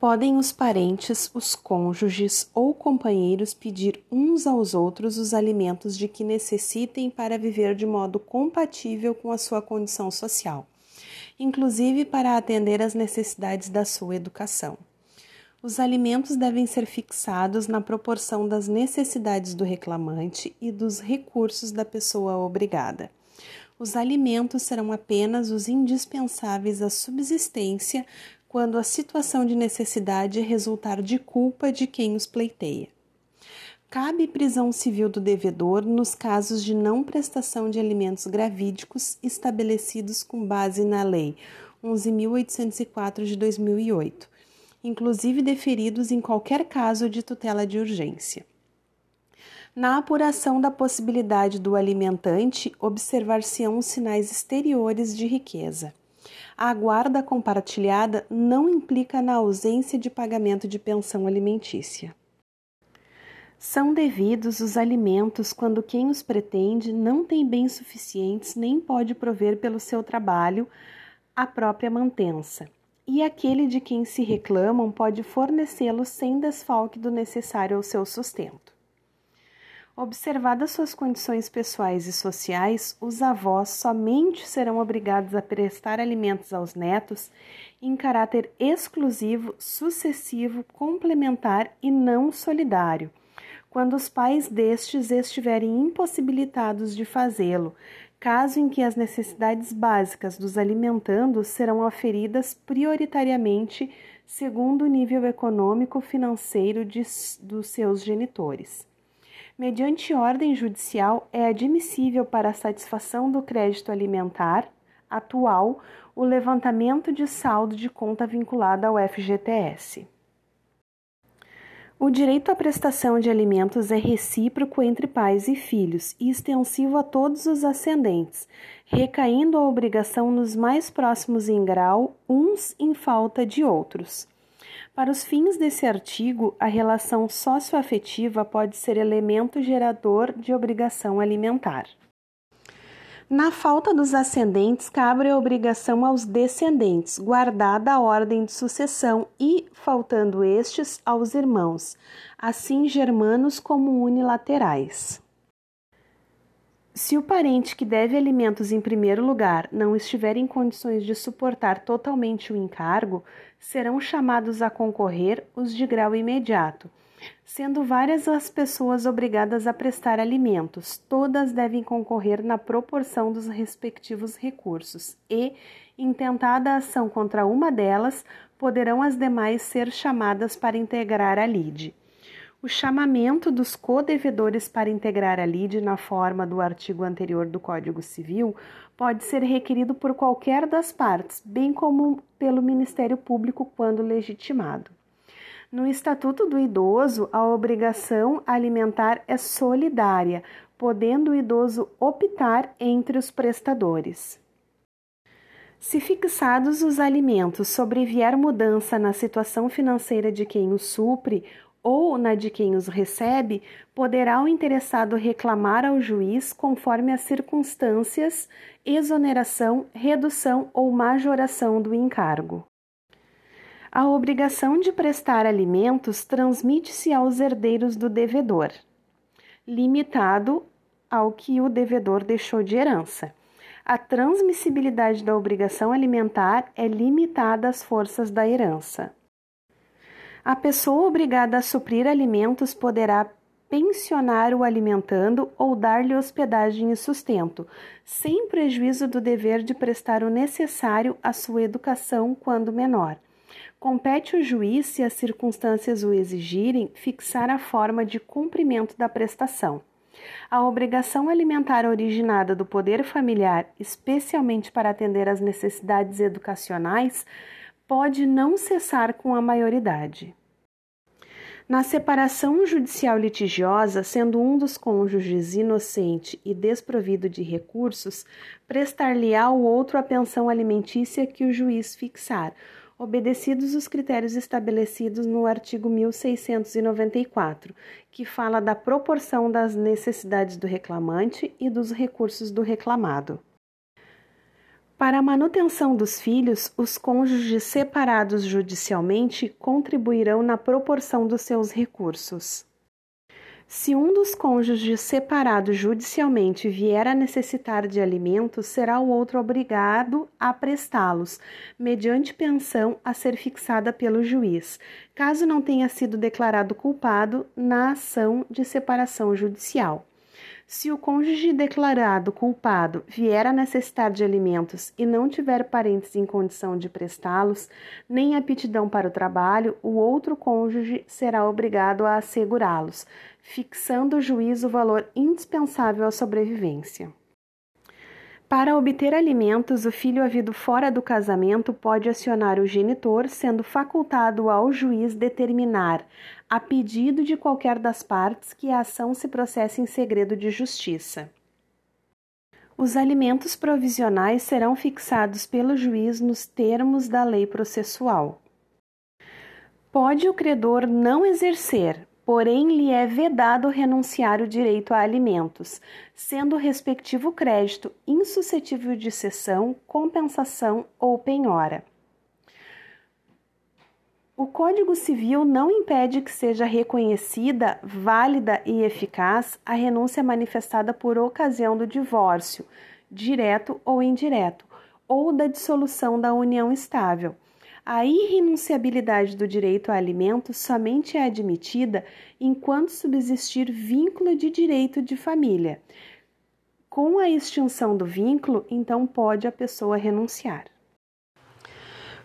Podem os parentes, os cônjuges ou companheiros pedir uns aos outros os alimentos de que necessitem para viver de modo compatível com a sua condição social, inclusive para atender às necessidades da sua educação. Os alimentos devem ser fixados na proporção das necessidades do reclamante e dos recursos da pessoa obrigada. Os alimentos serão apenas os indispensáveis à subsistência quando a situação de necessidade resultar de culpa de quem os pleiteia. Cabe prisão civil do devedor nos casos de não prestação de alimentos gravídicos estabelecidos com base na Lei 11.804 de 2008, inclusive deferidos em qualquer caso de tutela de urgência. Na apuração da possibilidade do alimentante, observar-se-ão sinais exteriores de riqueza a guarda compartilhada não implica na ausência de pagamento de pensão alimentícia. São devidos os alimentos quando quem os pretende não tem bens suficientes nem pode prover pelo seu trabalho a própria mantença, e aquele de quem se reclamam pode fornecê-los sem desfalque do necessário ao seu sustento. Observadas suas condições pessoais e sociais, os avós somente serão obrigados a prestar alimentos aos netos em caráter exclusivo, sucessivo, complementar e não solidário, quando os pais destes estiverem impossibilitados de fazê-lo, caso em que as necessidades básicas dos alimentandos serão aferidas prioritariamente segundo o nível econômico financeiro de, dos seus genitores mediante ordem judicial, é admissível para a satisfação do crédito alimentar atual o levantamento de saldo de conta vinculada ao FGTS. O direito à prestação de alimentos é recíproco entre pais e filhos e extensivo a todos os ascendentes, recaindo a obrigação nos mais próximos em grau, uns em falta de outros. Para os fins desse artigo, a relação socioafetiva pode ser elemento gerador de obrigação alimentar. Na falta dos ascendentes, cabe a obrigação aos descendentes, guardada a ordem de sucessão, e, faltando estes, aos irmãos, assim germanos como unilaterais. Se o parente que deve alimentos em primeiro lugar não estiver em condições de suportar totalmente o encargo, serão chamados a concorrer os de grau imediato. Sendo várias as pessoas obrigadas a prestar alimentos, todas devem concorrer na proporção dos respectivos recursos e, intentada a ação contra uma delas, poderão as demais ser chamadas para integrar a lide. O chamamento dos codevedores para integrar a lide na forma do artigo anterior do Código Civil pode ser requerido por qualquer das partes, bem como pelo Ministério Público quando legitimado. No Estatuto do Idoso, a obrigação alimentar é solidária, podendo o idoso optar entre os prestadores. Se fixados os alimentos, sobrevier mudança na situação financeira de quem os supre ou na de quem os recebe, poderá o interessado reclamar ao juiz conforme as circunstâncias, exoneração, redução ou majoração do encargo. A obrigação de prestar alimentos transmite-se aos herdeiros do devedor, limitado ao que o devedor deixou de herança. A transmissibilidade da obrigação alimentar é limitada às forças da herança. A pessoa obrigada a suprir alimentos poderá pensionar o alimentando ou dar-lhe hospedagem e sustento, sem prejuízo do dever de prestar o necessário à sua educação quando menor. Compete ao juiz, se as circunstâncias o exigirem, fixar a forma de cumprimento da prestação. A obrigação alimentar originada do poder familiar, especialmente para atender às necessidades educacionais, pode não cessar com a maioridade. Na separação judicial litigiosa, sendo um dos cônjuges inocente e desprovido de recursos, prestar-lhe-á o outro a pensão alimentícia que o juiz fixar, obedecidos os critérios estabelecidos no artigo 1694, que fala da proporção das necessidades do reclamante e dos recursos do reclamado. Para a manutenção dos filhos, os cônjuges separados judicialmente contribuirão na proporção dos seus recursos. Se um dos cônjuges separado judicialmente vier a necessitar de alimentos, será o outro obrigado a prestá-los, mediante pensão a ser fixada pelo juiz, caso não tenha sido declarado culpado na ação de separação judicial. Se o cônjuge declarado culpado vier a necessitar de alimentos e não tiver parentes em condição de prestá-los, nem aptidão para o trabalho, o outro cônjuge será obrigado a assegurá-los fixando o juiz o valor indispensável à sobrevivência. Para obter alimentos, o filho havido fora do casamento pode acionar o genitor, sendo facultado ao juiz determinar, a pedido de qualquer das partes, que a ação se processe em segredo de justiça. Os alimentos provisionais serão fixados pelo juiz nos termos da lei processual. Pode o credor não exercer, porém lhe é vedado renunciar o direito a alimentos, sendo o respectivo crédito insuscetível de cessão, compensação ou penhora. O Código Civil não impede que seja reconhecida, válida e eficaz a renúncia manifestada por ocasião do divórcio, direto ou indireto, ou da dissolução da união estável a irrenunciabilidade do direito a alimentos somente é admitida enquanto subsistir vínculo de direito de família. Com a extinção do vínculo, então pode a pessoa renunciar.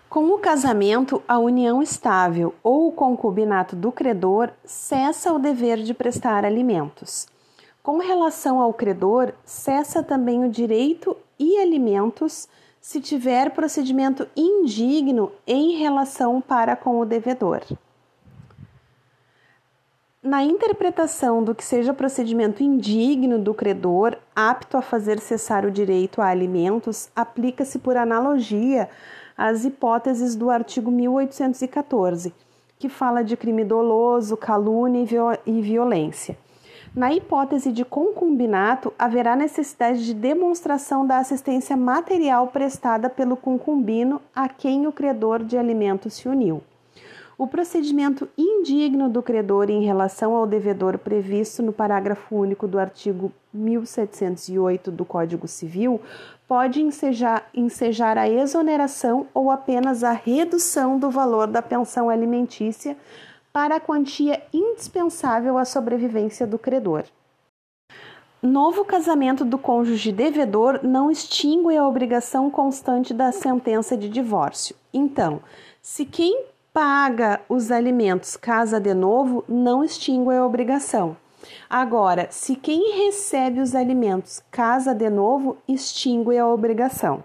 Com o casamento, a união estável ou o concubinato do credor cessa o dever de prestar alimentos. Com relação ao credor, cessa também o direito e alimentos se tiver procedimento indigno em relação para com o devedor. Na interpretação do que seja procedimento indigno do credor, apto a fazer cessar o direito a alimentos, aplica-se por analogia às hipóteses do artigo 1814, que fala de crime doloso, calúnia e violência. Na hipótese de concubinato, haverá necessidade de demonstração da assistência material prestada pelo concubino a quem o credor de alimentos se uniu. O procedimento indigno do credor em relação ao devedor previsto no parágrafo único do artigo 1708 do Código Civil pode ensejar, ensejar a exoneração ou apenas a redução do valor da pensão alimentícia para a quantia indispensável à sobrevivência do credor. Novo casamento do cônjuge devedor não extingue a obrigação constante da sentença de divórcio. Então, se quem paga os alimentos casa de novo, não extingue a obrigação. Agora, se quem recebe os alimentos casa de novo, extingue a obrigação.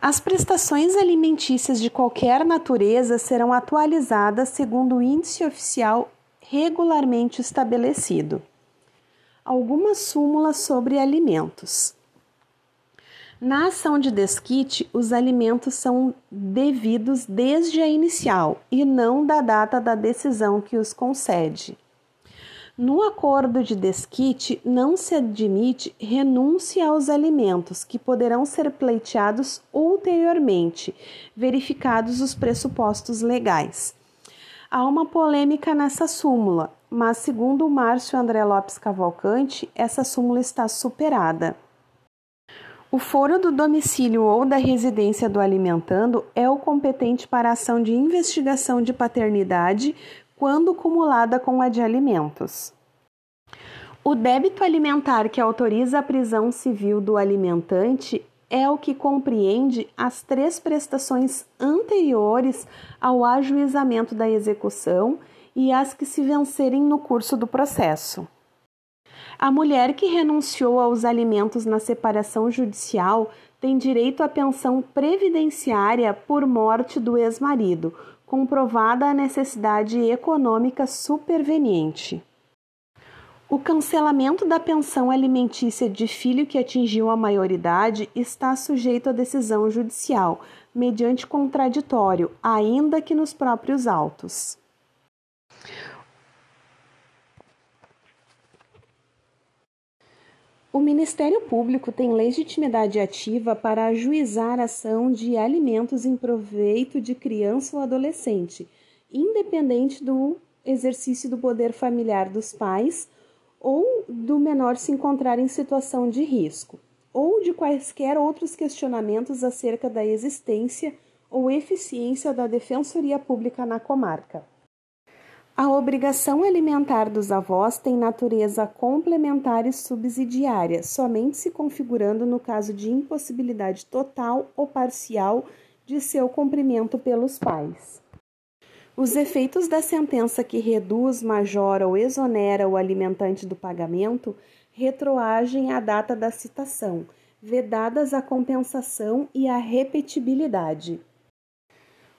As prestações alimentícias de qualquer natureza serão atualizadas segundo o índice oficial regularmente estabelecido. Algumas súmulas sobre alimentos. Na ação de desquite, os alimentos são devidos desde a inicial e não da data da decisão que os concede. No acordo de desquite, não se admite renúncia aos alimentos, que poderão ser pleiteados ulteriormente, verificados os pressupostos legais. Há uma polêmica nessa súmula, mas, segundo o Márcio André Lopes Cavalcante, essa súmula está superada. O foro do domicílio ou da residência do alimentando é o competente para a ação de investigação de paternidade quando cumulada com a de alimentos. O débito alimentar que autoriza a prisão civil do alimentante é o que compreende as três prestações anteriores ao ajuizamento da execução e as que se vencerem no curso do processo. A mulher que renunciou aos alimentos na separação judicial tem direito à pensão previdenciária por morte do ex-marido, comprovada a necessidade econômica superveniente. O cancelamento da pensão alimentícia de filho que atingiu a maioridade está sujeito à decisão judicial, mediante contraditório, ainda que nos próprios autos. O Ministério Público tem legitimidade ativa para ajuizar ação de alimentos em proveito de criança ou adolescente, independente do exercício do poder familiar dos pais ou do menor se encontrar em situação de risco, ou de quaisquer outros questionamentos acerca da existência ou eficiência da Defensoria Pública na comarca. A obrigação alimentar dos avós tem natureza complementar e subsidiária, somente se configurando no caso de impossibilidade total ou parcial de seu cumprimento pelos pais. Os efeitos da sentença que reduz, majora ou exonera o alimentante do pagamento retroagem à data da citação, vedadas a compensação e a repetibilidade.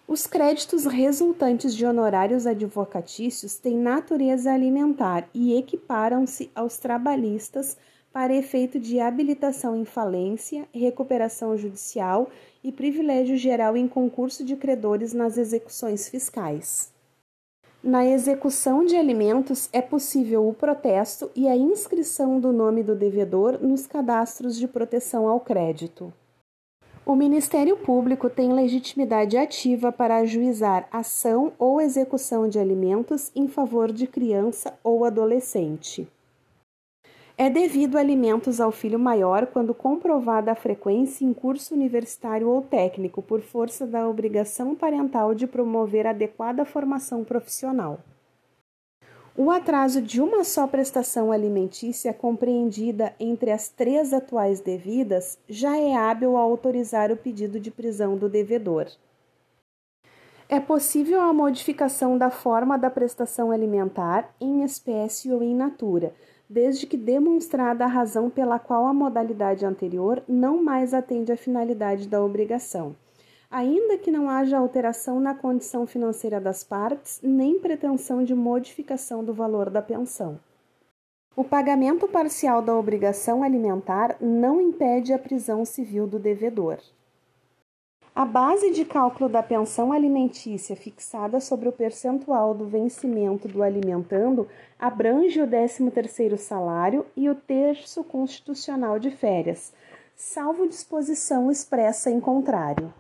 Os créditos resultantes de honorários advocatícios têm natureza alimentar e equiparam-se aos trabalhistas para efeito de habilitação em falência, recuperação judicial e privilégio geral em concurso de credores nas execuções fiscais. Na execução de alimentos é possível o protesto e a inscrição do nome do devedor nos cadastros de proteção ao crédito. O Ministério Público tem legitimidade ativa para ajuizar ação ou execução de alimentos em favor de criança ou adolescente. É devido alimentos ao filho maior quando comprovada a frequência em curso universitário ou técnico por força da obrigação parental de promover adequada formação profissional. O atraso de uma só prestação alimentícia compreendida entre as três atuais devidas já é hábil a autorizar o pedido de prisão do devedor. É possível a modificação da forma da prestação alimentar em espécie ou em natura, desde que demonstrada a razão pela qual a modalidade anterior não mais atende à finalidade da obrigação ainda que não haja alteração na condição financeira das partes, nem pretensão de modificação do valor da pensão. O pagamento parcial da obrigação alimentar não impede a prisão civil do devedor. A base de cálculo da pensão alimentícia fixada sobre o percentual do vencimento do alimentando abrange o 13º salário e o terço constitucional de férias, salvo disposição expressa em contrário.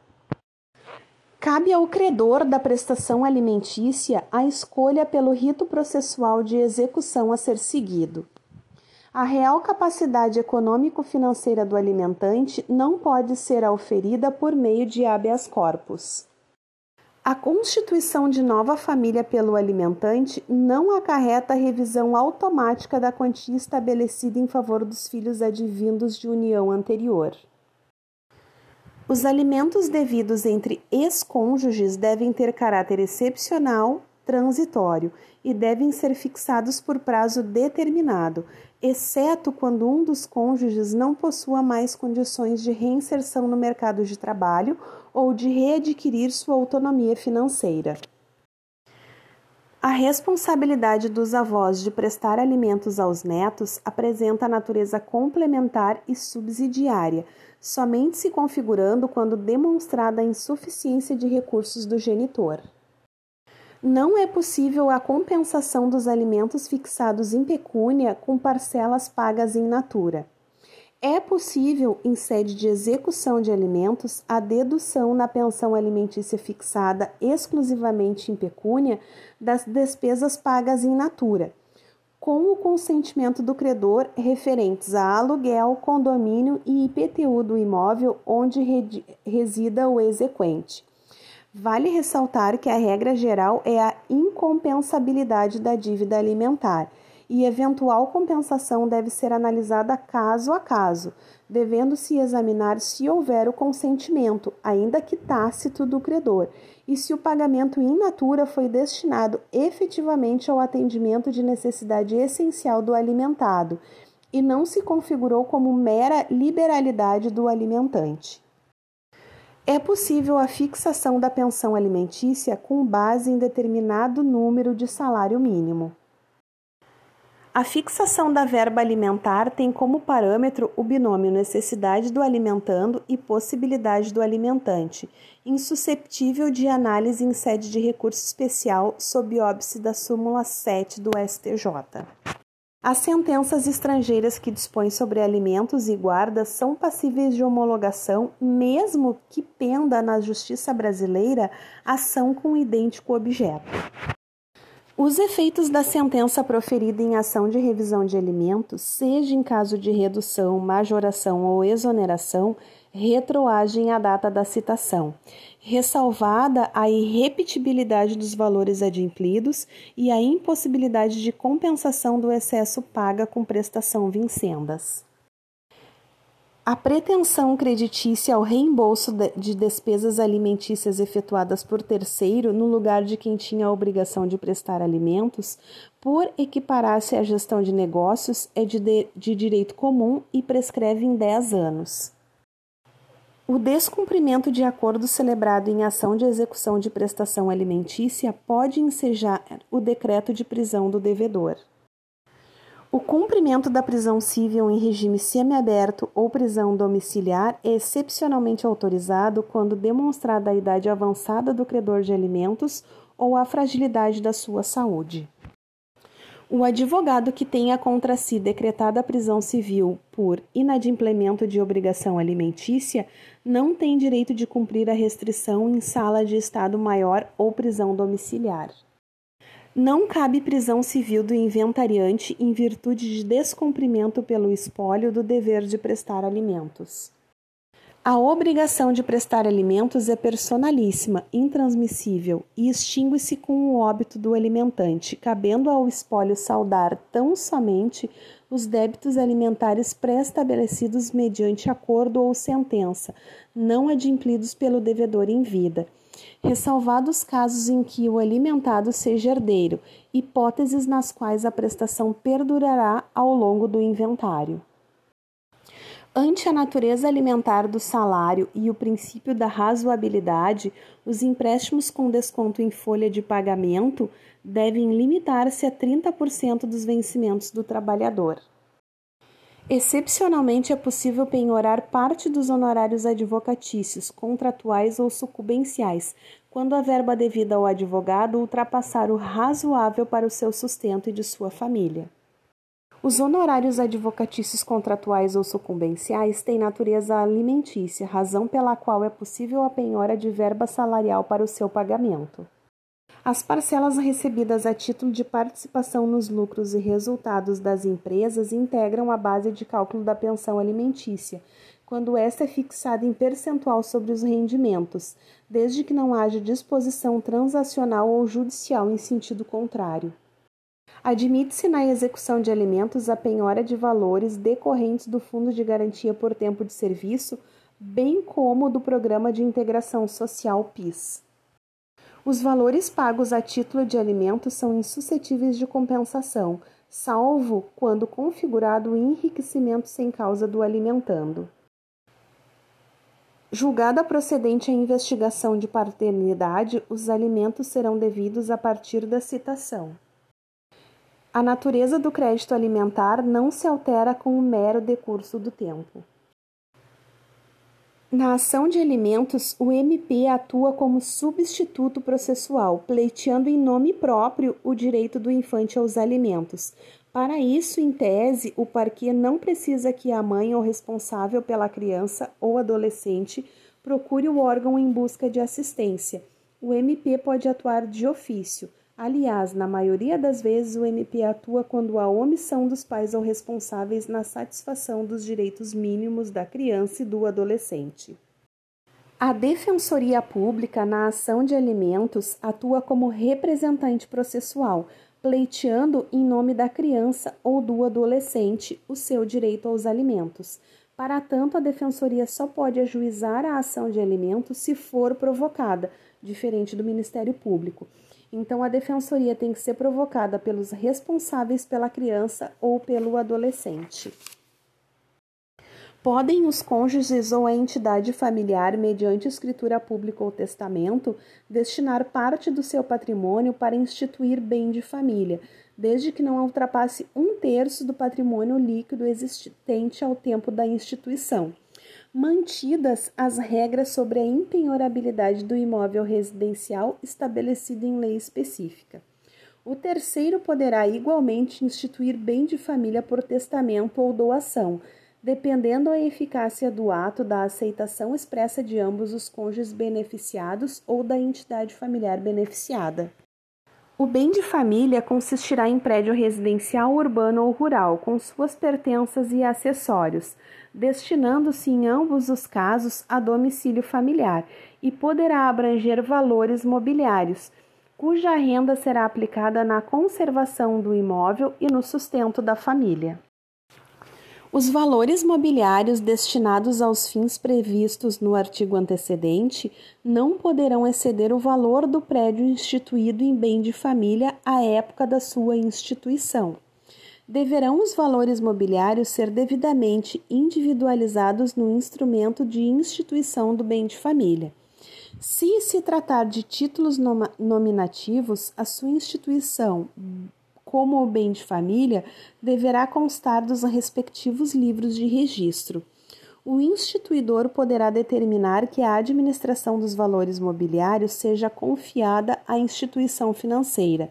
Cabe ao credor da prestação alimentícia a escolha pelo rito processual de execução a ser seguido. A real capacidade econômico-financeira do alimentante não pode ser auferida por meio de habeas corpus. A constituição de nova família pelo alimentante não acarreta a revisão automática da quantia estabelecida em favor dos filhos advindos de união anterior. Os alimentos devidos entre ex-cônjuges devem ter caráter excepcional, transitório e devem ser fixados por prazo determinado, exceto quando um dos cônjuges não possua mais condições de reinserção no mercado de trabalho ou de readquirir sua autonomia financeira. A responsabilidade dos avós de prestar alimentos aos netos apresenta natureza complementar e subsidiária somente se configurando quando demonstrada a insuficiência de recursos do genitor. Não é possível a compensação dos alimentos fixados em pecúnia com parcelas pagas em natura. É possível, em sede de execução de alimentos, a dedução na pensão alimentícia fixada exclusivamente em pecúnia das despesas pagas em natura, com o consentimento do credor referentes a aluguel, condomínio e IPTU do imóvel onde resida o exequente. Vale ressaltar que a regra geral é a incompensabilidade da dívida alimentar e eventual compensação deve ser analisada caso a caso, devendo-se examinar se houver o consentimento, ainda que tácito, do credor e se o pagamento in natura foi destinado efetivamente ao atendimento de necessidade essencial do alimentado e não se configurou como mera liberalidade do alimentante. É possível a fixação da pensão alimentícia com base em determinado número de salário mínimo. A fixação da verba alimentar tem como parâmetro o binômio necessidade do alimentando e possibilidade do alimentante, insusceptível de análise em sede de recurso especial sob óbice da súmula 7 do STJ. As sentenças estrangeiras que dispõem sobre alimentos e guardas são passíveis de homologação, mesmo que penda na justiça brasileira ação com idêntico objeto. Os efeitos da sentença proferida em ação de revisão de alimentos, seja em caso de redução, majoração ou exoneração, retroagem à data da citação, ressalvada a irrepetibilidade dos valores adimplidos e a impossibilidade de compensação do excesso paga com prestação vincendas. A pretensão creditícia ao reembolso de despesas alimentícias efetuadas por terceiro no lugar de quem tinha a obrigação de prestar alimentos, por equiparar-se à gestão de negócios, é de, de, de direito comum e prescreve em 10 anos. O descumprimento de acordo celebrado em ação de execução de prestação alimentícia pode ensejar o decreto de prisão do devedor. O cumprimento da prisão civil em regime semiaberto ou prisão domiciliar é excepcionalmente autorizado quando demonstrada a idade avançada do credor de alimentos ou a fragilidade da sua saúde. O advogado que tenha contra si decretada a prisão civil por inadimplemento de obrigação alimentícia não tem direito de cumprir a restrição em sala de estado maior ou prisão domiciliar. Não cabe prisão civil do inventariante em virtude de descumprimento pelo espólio do dever de prestar alimentos. A obrigação de prestar alimentos é personalíssima, intransmissível e extingue-se com o óbito do alimentante, cabendo ao espólio saldar tão somente os débitos alimentares pré-estabelecidos mediante acordo ou sentença, não adimplidos pelo devedor em vida, ressalvados casos em que o alimentado seja herdeiro, hipóteses nas quais a prestação perdurará ao longo do inventário. Ante a natureza alimentar do salário e o princípio da razoabilidade, os empréstimos com desconto em folha de pagamento devem limitar-se a 30% dos vencimentos do trabalhador. Excepcionalmente, é possível penhorar parte dos honorários advocatícios, contratuais ou sucumbenciais, quando a verba devida ao advogado ultrapassar o razoável para o seu sustento e de sua família. Os honorários advocatícios contratuais ou sucumbenciais têm natureza alimentícia, razão pela qual é possível a penhora de verba salarial para o seu pagamento. As parcelas recebidas a título de participação nos lucros e resultados das empresas integram a base de cálculo da pensão alimentícia, quando esta é fixada em percentual sobre os rendimentos, desde que não haja disposição transacional ou judicial em sentido contrário. Admite-se na execução de alimentos a penhora de valores decorrentes do Fundo de Garantia por Tempo de Serviço, bem como do Programa de Integração Social PIS. Os valores pagos a título de alimentos são insuscetíveis de compensação, salvo quando configurado o enriquecimento sem causa do alimentando. Julgada procedente a investigação de paternidade, os alimentos serão devidos a partir da citação. A natureza do crédito alimentar não se altera com o mero decurso do tempo. Na ação de alimentos, o MP atua como substituto processual, pleiteando em nome próprio o direito do infante aos alimentos. Para isso, em tese, o parquê não precisa que a mãe ou responsável pela criança ou adolescente procure o órgão em busca de assistência. O MP pode atuar de ofício Aliás, na maioria das vezes, o MP atua quando há omissão dos pais ou responsáveis na satisfação dos direitos mínimos da criança e do adolescente. A Defensoria Pública, na ação de alimentos, atua como representante processual, pleiteando em nome da criança ou do adolescente o seu direito aos alimentos. Para tanto, a Defensoria só pode ajuizar a ação de alimentos se for provocada, diferente do Ministério Público. Então, a defensoria tem que ser provocada pelos responsáveis pela criança ou pelo adolescente. Podem os cônjuges ou a entidade familiar, mediante escritura pública ou testamento, destinar parte do seu patrimônio para instituir bem de família, desde que não ultrapasse um terço do patrimônio líquido existente ao tempo da instituição mantidas as regras sobre a impenhorabilidade do imóvel residencial estabelecido em lei específica. O terceiro poderá igualmente instituir bem de família por testamento ou doação, dependendo a eficácia do ato da aceitação expressa de ambos os cônjuges beneficiados ou da entidade familiar beneficiada. O bem de família consistirá em prédio residencial, urbano ou rural, com suas pertenças e acessórios, destinando-se em ambos os casos a domicílio familiar e poderá abranger valores mobiliários, cuja renda será aplicada na conservação do imóvel e no sustento da família. Os valores mobiliários destinados aos fins previstos no artigo antecedente não poderão exceder o valor do prédio instituído em bem de família à época da sua instituição. Deverão os valores mobiliários ser devidamente individualizados no instrumento de instituição do bem de família. Se se tratar de títulos nominativos, a sua instituição como o bem de família, deverá constar dos respectivos livros de registro. O instituidor poderá determinar que a administração dos valores mobiliários seja confiada à instituição financeira,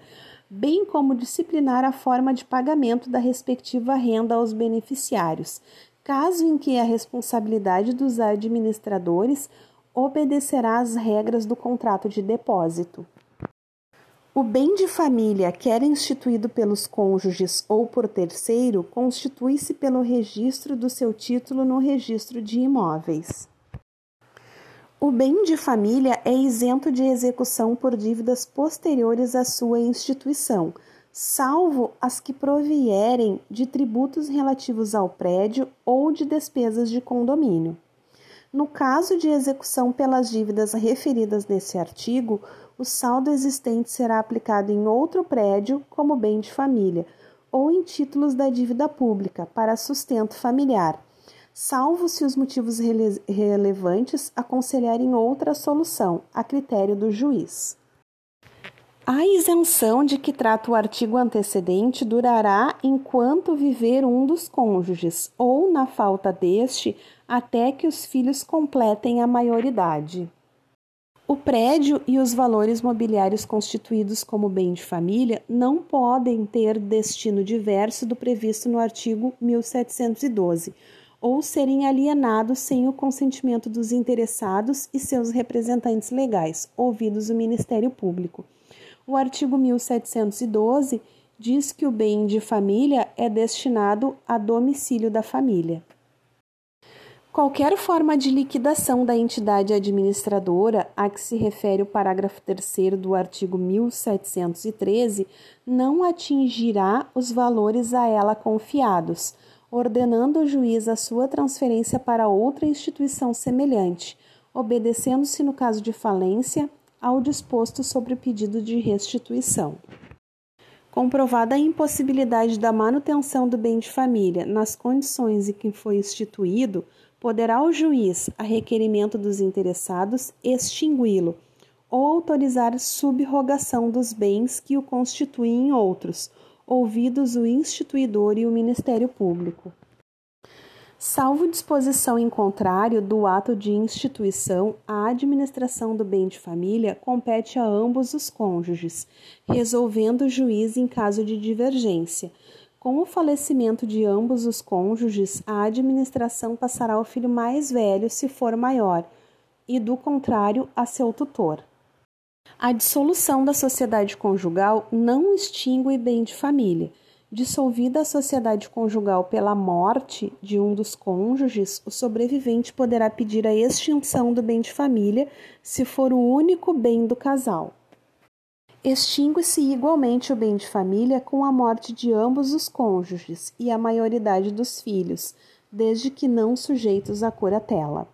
bem como disciplinar a forma de pagamento da respectiva renda aos beneficiários, caso em que a responsabilidade dos administradores obedecerá às regras do contrato de depósito. O bem de família, quer instituído pelos cônjuges ou por terceiro, constitui-se pelo registro do seu título no registro de imóveis. O bem de família é isento de execução por dívidas posteriores à sua instituição, salvo as que provierem de tributos relativos ao prédio ou de despesas de condomínio. No caso de execução pelas dívidas referidas nesse artigo, o saldo existente será aplicado em outro prédio como bem de família ou em títulos da dívida pública para sustento familiar, salvo se os motivos rele relevantes aconselharem outra solução, a critério do juiz. A isenção de que trata o artigo antecedente durará enquanto viver um dos cônjuges, ou, na falta deste, até que os filhos completem a maioridade. O prédio e os valores mobiliários constituídos como bem de família não podem ter destino diverso do previsto no artigo 1712 ou serem alienados sem o consentimento dos interessados e seus representantes legais, ouvidos o Ministério Público. O artigo 1712 diz que o bem de família é destinado a domicílio da família. Qualquer forma de liquidação da entidade administradora a que se refere o parágrafo 3 do artigo 1713 não atingirá os valores a ela confiados, ordenando o juiz a sua transferência para outra instituição semelhante, obedecendo-se, no caso de falência, ao disposto sobre o pedido de restituição. Comprovada a impossibilidade da manutenção do bem de família nas condições em que foi instituído, poderá o juiz, a requerimento dos interessados, extingui-lo ou autorizar subrogação dos bens que o constituem em outros, ouvidos o instituidor e o Ministério Público. Salvo disposição em contrário do ato de instituição, a administração do bem de família compete a ambos os cônjuges, resolvendo o juiz em caso de divergência, com o falecimento de ambos os cônjuges, a administração passará ao filho mais velho se for maior, e do contrário, a seu tutor. A dissolução da sociedade conjugal não extingue bem de família. Dissolvida a sociedade conjugal pela morte de um dos cônjuges, o sobrevivente poderá pedir a extinção do bem de família se for o único bem do casal. Extingue-se igualmente o bem de família com a morte de ambos os cônjuges e a maioridade dos filhos, desde que não sujeitos à curatela.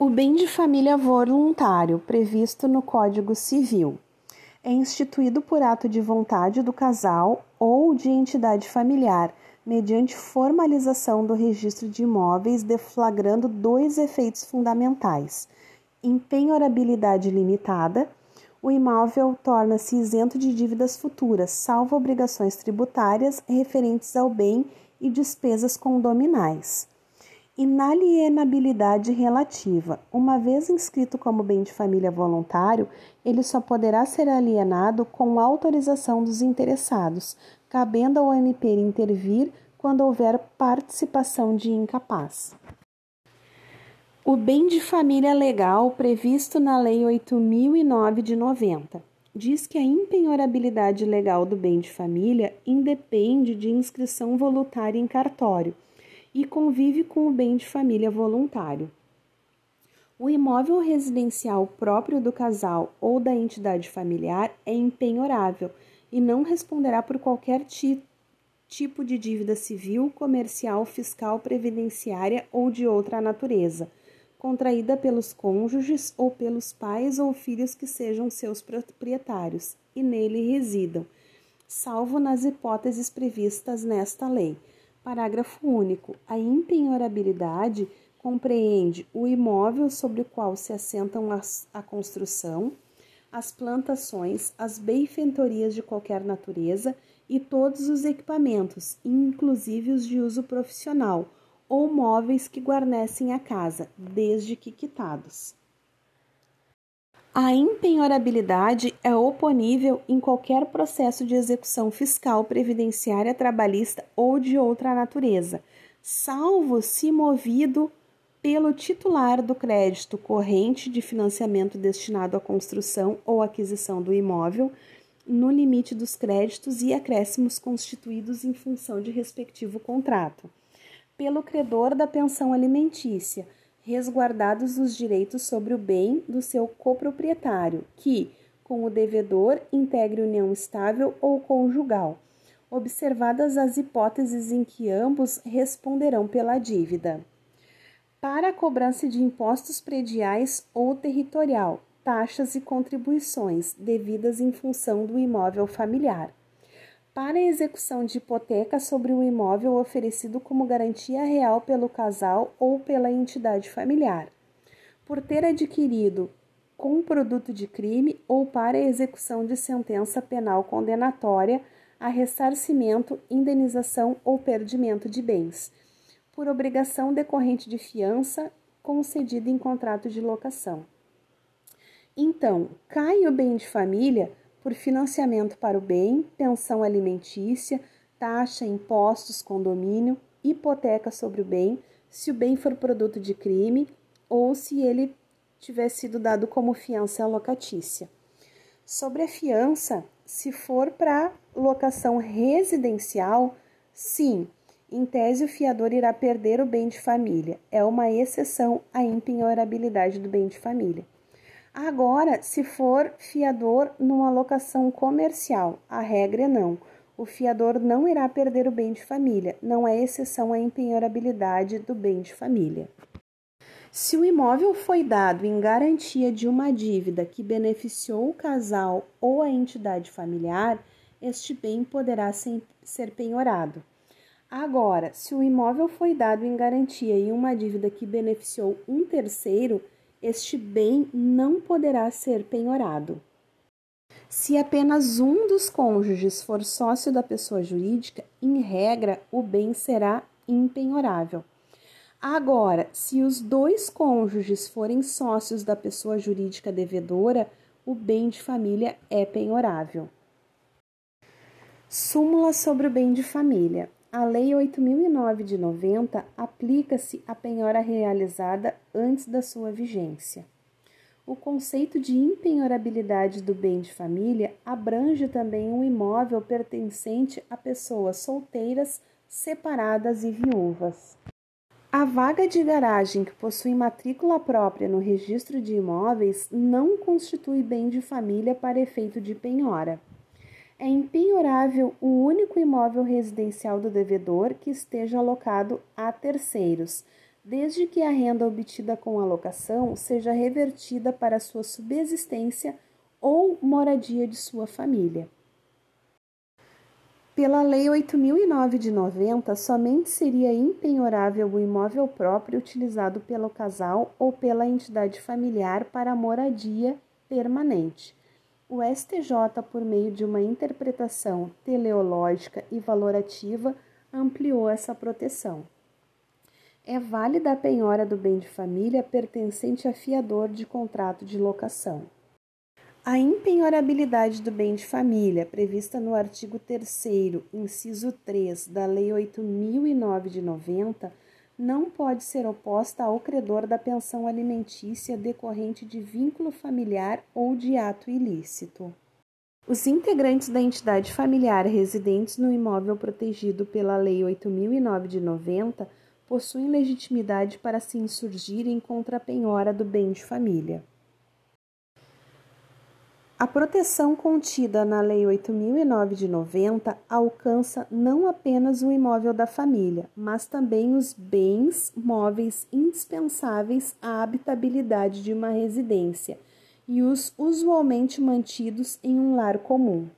O bem de família voluntário, previsto no Código Civil, é instituído por ato de vontade do casal ou de entidade familiar, mediante formalização do registro de imóveis, deflagrando dois efeitos fundamentais: impenhorabilidade limitada o imóvel torna-se isento de dívidas futuras, salvo obrigações tributárias referentes ao bem e despesas condominais. Inalienabilidade relativa. Uma vez inscrito como bem de família voluntário, ele só poderá ser alienado com autorização dos interessados, cabendo ao MP intervir quando houver participação de incapaz. O bem de família legal previsto na Lei 8009 de 90 diz que a impenhorabilidade legal do bem de família independe de inscrição voluntária em cartório e convive com o bem de família voluntário. O imóvel residencial próprio do casal ou da entidade familiar é impenhorável e não responderá por qualquer ti tipo de dívida civil, comercial, fiscal, previdenciária ou de outra natureza, contraída pelos cônjuges ou pelos pais ou filhos que sejam seus proprietários e nele residam, salvo nas hipóteses previstas nesta lei Parágrafo único. A impenhorabilidade compreende o imóvel sobre o qual se assentam as, a construção, as plantações, as benfeitorias de qualquer natureza e todos os equipamentos, inclusive os de uso profissional, ou móveis que guarnecem a casa, desde que quitados. A impenhorabilidade é oponível em qualquer processo de execução fiscal, previdenciária, trabalhista ou de outra natureza, salvo se movido pelo titular do crédito corrente de financiamento destinado à construção ou aquisição do imóvel, no limite dos créditos e acréscimos constituídos em função de respectivo contrato, pelo credor da pensão alimentícia resguardados os direitos sobre o bem do seu coproprietário, que, com o devedor, integre união estável ou conjugal, observadas as hipóteses em que ambos responderão pela dívida. Para a cobrança de impostos prediais ou territorial, taxas e contribuições devidas em função do imóvel familiar para a execução de hipoteca sobre o imóvel oferecido como garantia real pelo casal ou pela entidade familiar, por ter adquirido com produto de crime ou para a execução de sentença penal condenatória a ressarcimento, indenização ou perdimento de bens, por obrigação decorrente de fiança concedida em contrato de locação. Então, cai o bem de família por financiamento para o bem, pensão alimentícia, taxa, impostos, condomínio, hipoteca sobre o bem, se o bem for produto de crime ou se ele tiver sido dado como fiança locatícia. Sobre a fiança, se for para locação residencial, sim, em tese o fiador irá perder o bem de família. É uma exceção à impenhorabilidade do bem de família. Agora, se for fiador numa locação comercial, a regra é não. O fiador não irá perder o bem de família, não é exceção à impenhorabilidade do bem de família. Se o imóvel foi dado em garantia de uma dívida que beneficiou o casal ou a entidade familiar, este bem poderá ser penhorado. Agora, se o imóvel foi dado em garantia em uma dívida que beneficiou um terceiro, este bem não poderá ser penhorado. Se apenas um dos cônjuges for sócio da pessoa jurídica, em regra, o bem será impenhorável. Agora, se os dois cônjuges forem sócios da pessoa jurídica devedora, o bem de família é penhorável. Súmula sobre o bem de família. A Lei 8009 de 90 aplica-se à penhora realizada antes da sua vigência. O conceito de impenhorabilidade do bem de família abrange também um imóvel pertencente a pessoas solteiras, separadas e viúvas. A vaga de garagem que possui matrícula própria no registro de imóveis não constitui bem de família para efeito de penhora é impenhorável o único imóvel residencial do devedor que esteja alocado a terceiros, desde que a renda obtida com a locação seja revertida para sua subsistência ou moradia de sua família. Pela Lei 8009 de 90, somente seria impenhorável o imóvel próprio utilizado pelo casal ou pela entidade familiar para moradia permanente o STJ, por meio de uma interpretação teleológica e valorativa, ampliou essa proteção. É válida a penhora do bem de família pertencente a fiador de contrato de locação. A impenhorabilidade do bem de família, prevista no artigo 3, inciso 3 da Lei 8009 de 90, não pode ser oposta ao credor da pensão alimentícia decorrente de vínculo familiar ou de ato ilícito. Os integrantes da entidade familiar residentes no imóvel protegido pela Lei 8009 de 90 possuem legitimidade para se insurgirem contra a penhora do bem de família. A proteção contida na Lei 8009 de 90 alcança não apenas o imóvel da família, mas também os bens móveis indispensáveis à habitabilidade de uma residência e os usualmente mantidos em um lar comum.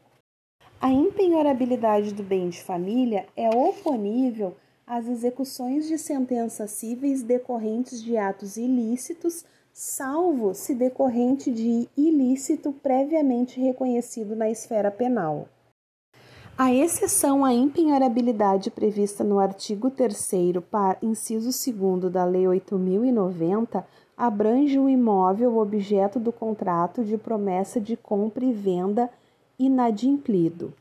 A impenhorabilidade do bem de família é oponível às execuções de sentenças cíveis decorrentes de atos ilícitos salvo se decorrente de ilícito previamente reconhecido na esfera penal. A exceção à impenhorabilidade prevista no artigo 3 inciso 2 da Lei 8090 abrange o imóvel objeto do contrato de promessa de compra e venda inadimplido.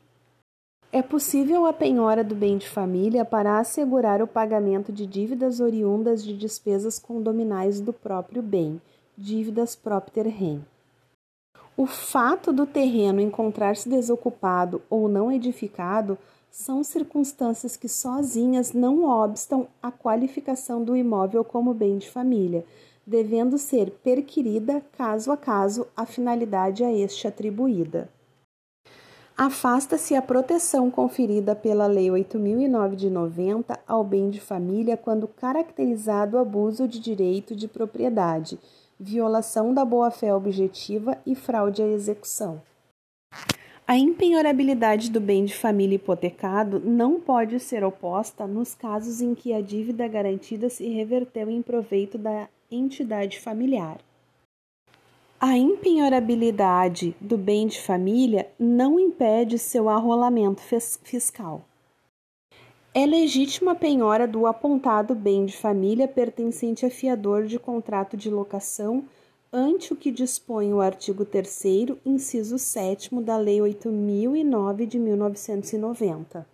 É possível a penhora do bem de família para assegurar o pagamento de dívidas oriundas de despesas condominais do próprio bem, dívidas propter rem. O fato do terreno encontrar-se desocupado ou não edificado são circunstâncias que sozinhas não obstam a qualificação do imóvel como bem de família, devendo ser perquirida caso a caso a finalidade a este atribuída afasta-se a proteção conferida pela Lei 8009 de 90 ao bem de família quando caracterizado abuso de direito de propriedade, violação da boa-fé objetiva e fraude à execução. A impenhorabilidade do bem de família hipotecado não pode ser oposta nos casos em que a dívida garantida se reverteu em proveito da entidade familiar. A impenhorabilidade do bem de família não impede seu arrolamento fiscal. É legítima penhora do apontado bem de família pertencente a fiador de contrato de locação ante o que dispõe o artigo 3 inciso 7 da Lei 8009 de 1990.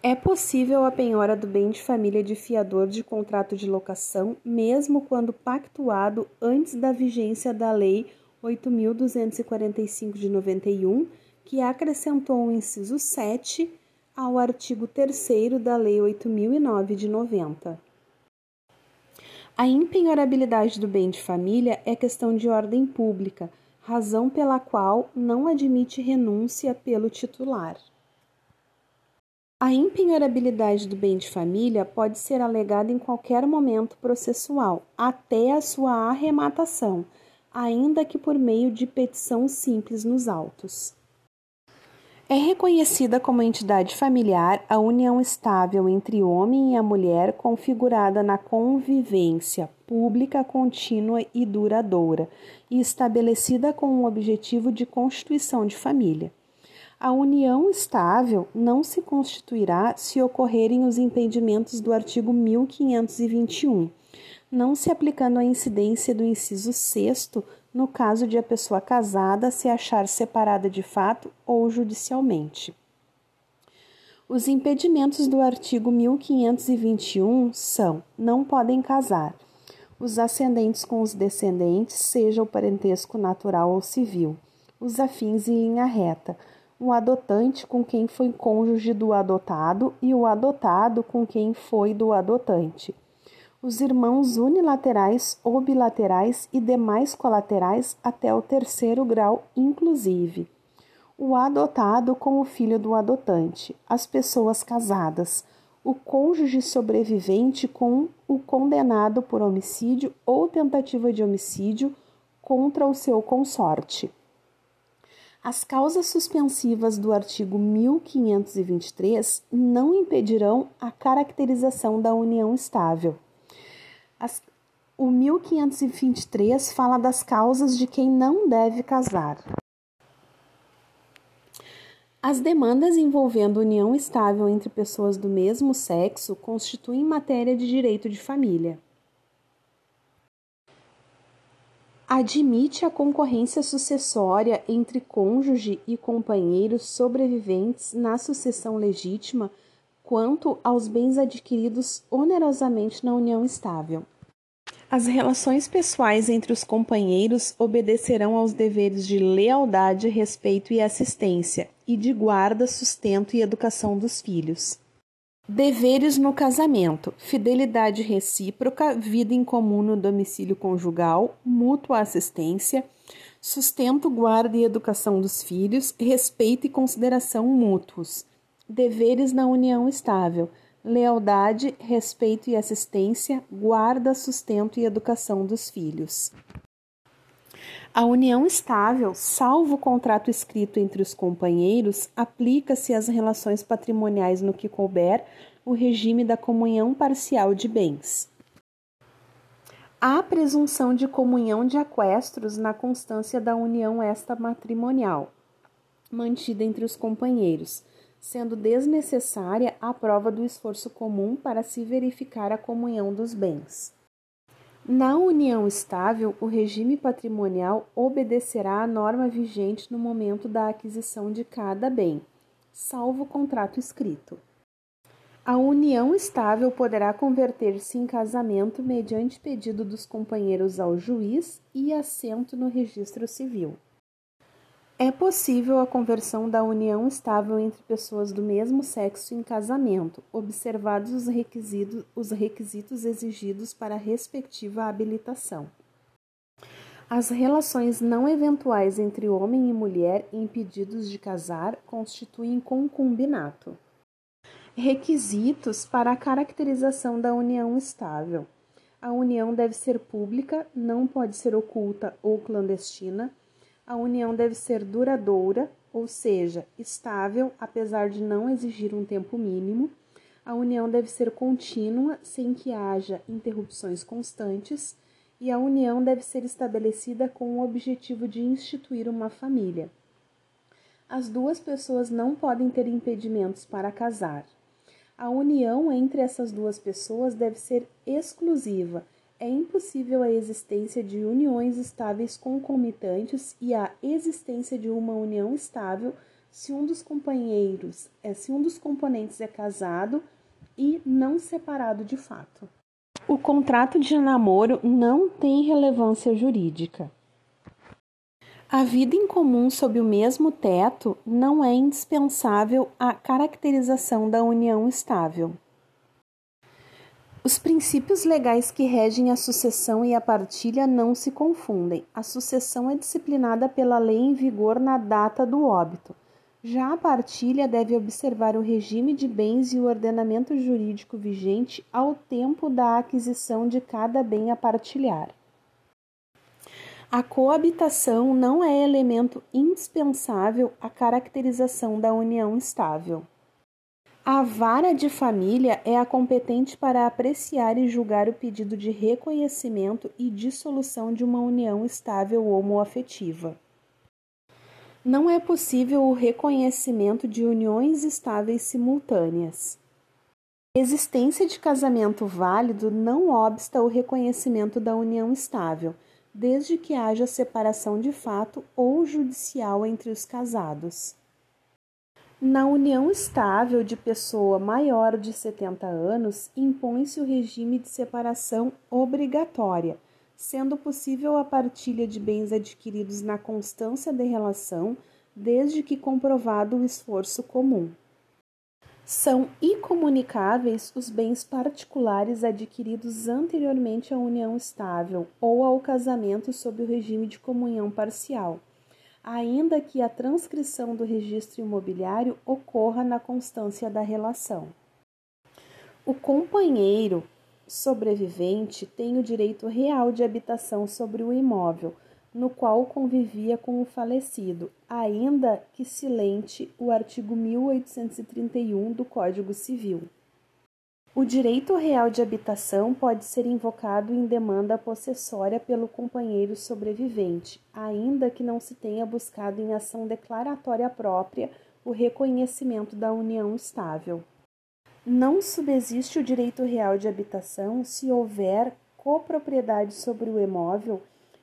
É possível a penhora do bem de família de fiador de contrato de locação, mesmo quando pactuado antes da vigência da Lei 8.245 de 91, que acrescentou o inciso 7 ao artigo 3 da Lei 8.009 de 90. A impenhorabilidade do bem de família é questão de ordem pública, razão pela qual não admite renúncia pelo titular. A impenhorabilidade do bem de família pode ser alegada em qualquer momento processual, até a sua arrematação, ainda que por meio de petição simples nos autos. É reconhecida como entidade familiar a união estável entre o homem e a mulher configurada na convivência pública contínua e duradoura e estabelecida com o objetivo de constituição de família. A união estável não se constituirá se ocorrerem os impedimentos do artigo 1521, não se aplicando a incidência do inciso 6 no caso de a pessoa casada se achar separada de fato ou judicialmente. Os impedimentos do artigo 1521 são: não podem casar os ascendentes com os descendentes, seja o parentesco natural ou civil, os afins em linha reta o adotante com quem foi cônjuge do adotado e o adotado com quem foi do adotante. Os irmãos unilaterais ou bilaterais e demais colaterais até o terceiro grau, inclusive. O adotado com o filho do adotante, as pessoas casadas, o cônjuge sobrevivente com o condenado por homicídio ou tentativa de homicídio contra o seu consorte. As causas suspensivas do artigo 1523 não impedirão a caracterização da união estável. As, o 1523 fala das causas de quem não deve casar. As demandas envolvendo união estável entre pessoas do mesmo sexo constituem matéria de direito de família. Admite a concorrência sucessória entre cônjuge e companheiros sobreviventes na sucessão legítima quanto aos bens adquiridos onerosamente na união estável. As relações pessoais entre os companheiros obedecerão aos deveres de lealdade, respeito e assistência, e de guarda, sustento e educação dos filhos. Deveres no casamento: fidelidade recíproca, vida em comum no domicílio conjugal, mútua assistência, sustento, guarda e educação dos filhos, respeito e consideração mútuos. Deveres na união estável: lealdade, respeito e assistência, guarda, sustento e educação dos filhos. A união estável, salvo o contrato escrito entre os companheiros, aplica-se às relações patrimoniais no que couber o regime da comunhão parcial de bens. Há presunção de comunhão de aquestros na constância da união esta matrimonial, mantida entre os companheiros, sendo desnecessária a prova do esforço comum para se verificar a comunhão dos bens. Na união estável, o regime patrimonial obedecerá à norma vigente no momento da aquisição de cada bem, salvo o contrato escrito. A união estável poderá converter-se em casamento mediante pedido dos companheiros ao juiz e assento no registro civil. É possível a conversão da união estável entre pessoas do mesmo sexo em casamento, observados os requisitos, os requisitos exigidos para a respectiva habilitação. As relações não eventuais entre homem e mulher impedidos de casar constituem concubinato. Requisitos para a caracterização da união estável: a união deve ser pública, não pode ser oculta ou clandestina a união deve ser duradoura, ou seja, estável, apesar de não exigir um tempo mínimo. A união deve ser contínua, sem que haja interrupções constantes, e a união deve ser estabelecida com o objetivo de instituir uma família. As duas pessoas não podem ter impedimentos para casar. A união entre essas duas pessoas deve ser exclusiva é impossível a existência de uniões estáveis concomitantes e a existência de uma união estável se um dos companheiros, é, se um dos componentes é casado e não separado de fato. O contrato de namoro não tem relevância jurídica. A vida em comum sob o mesmo teto não é indispensável à caracterização da união estável. Os princípios legais que regem a sucessão e a partilha não se confundem. A sucessão é disciplinada pela lei em vigor na data do óbito. Já a partilha deve observar o regime de bens e o ordenamento jurídico vigente ao tempo da aquisição de cada bem a partilhar. A coabitação não é elemento indispensável à caracterização da união estável. A vara de família é a competente para apreciar e julgar o pedido de reconhecimento e dissolução de uma união estável homoafetiva. Não é possível o reconhecimento de uniões estáveis simultâneas. Existência de casamento válido não obsta o reconhecimento da união estável, desde que haja separação de fato ou judicial entre os casados. Na união estável de pessoa maior de 70 anos, impõe-se o regime de separação obrigatória, sendo possível a partilha de bens adquiridos na constância de relação, desde que comprovado o esforço comum. São incomunicáveis os bens particulares adquiridos anteriormente à união estável ou ao casamento sob o regime de comunhão parcial ainda que a transcrição do registro imobiliário ocorra na constância da relação. O companheiro sobrevivente tem o direito real de habitação sobre o imóvel, no qual convivia com o falecido, ainda que silente o artigo 1831 do Código Civil. O direito real de habitação pode ser invocado em demanda possessória pelo companheiro sobrevivente, ainda que não se tenha buscado em ação declaratória própria o reconhecimento da união estável. Não subsiste o direito real de habitação se houver copropriedade sobre o imóvel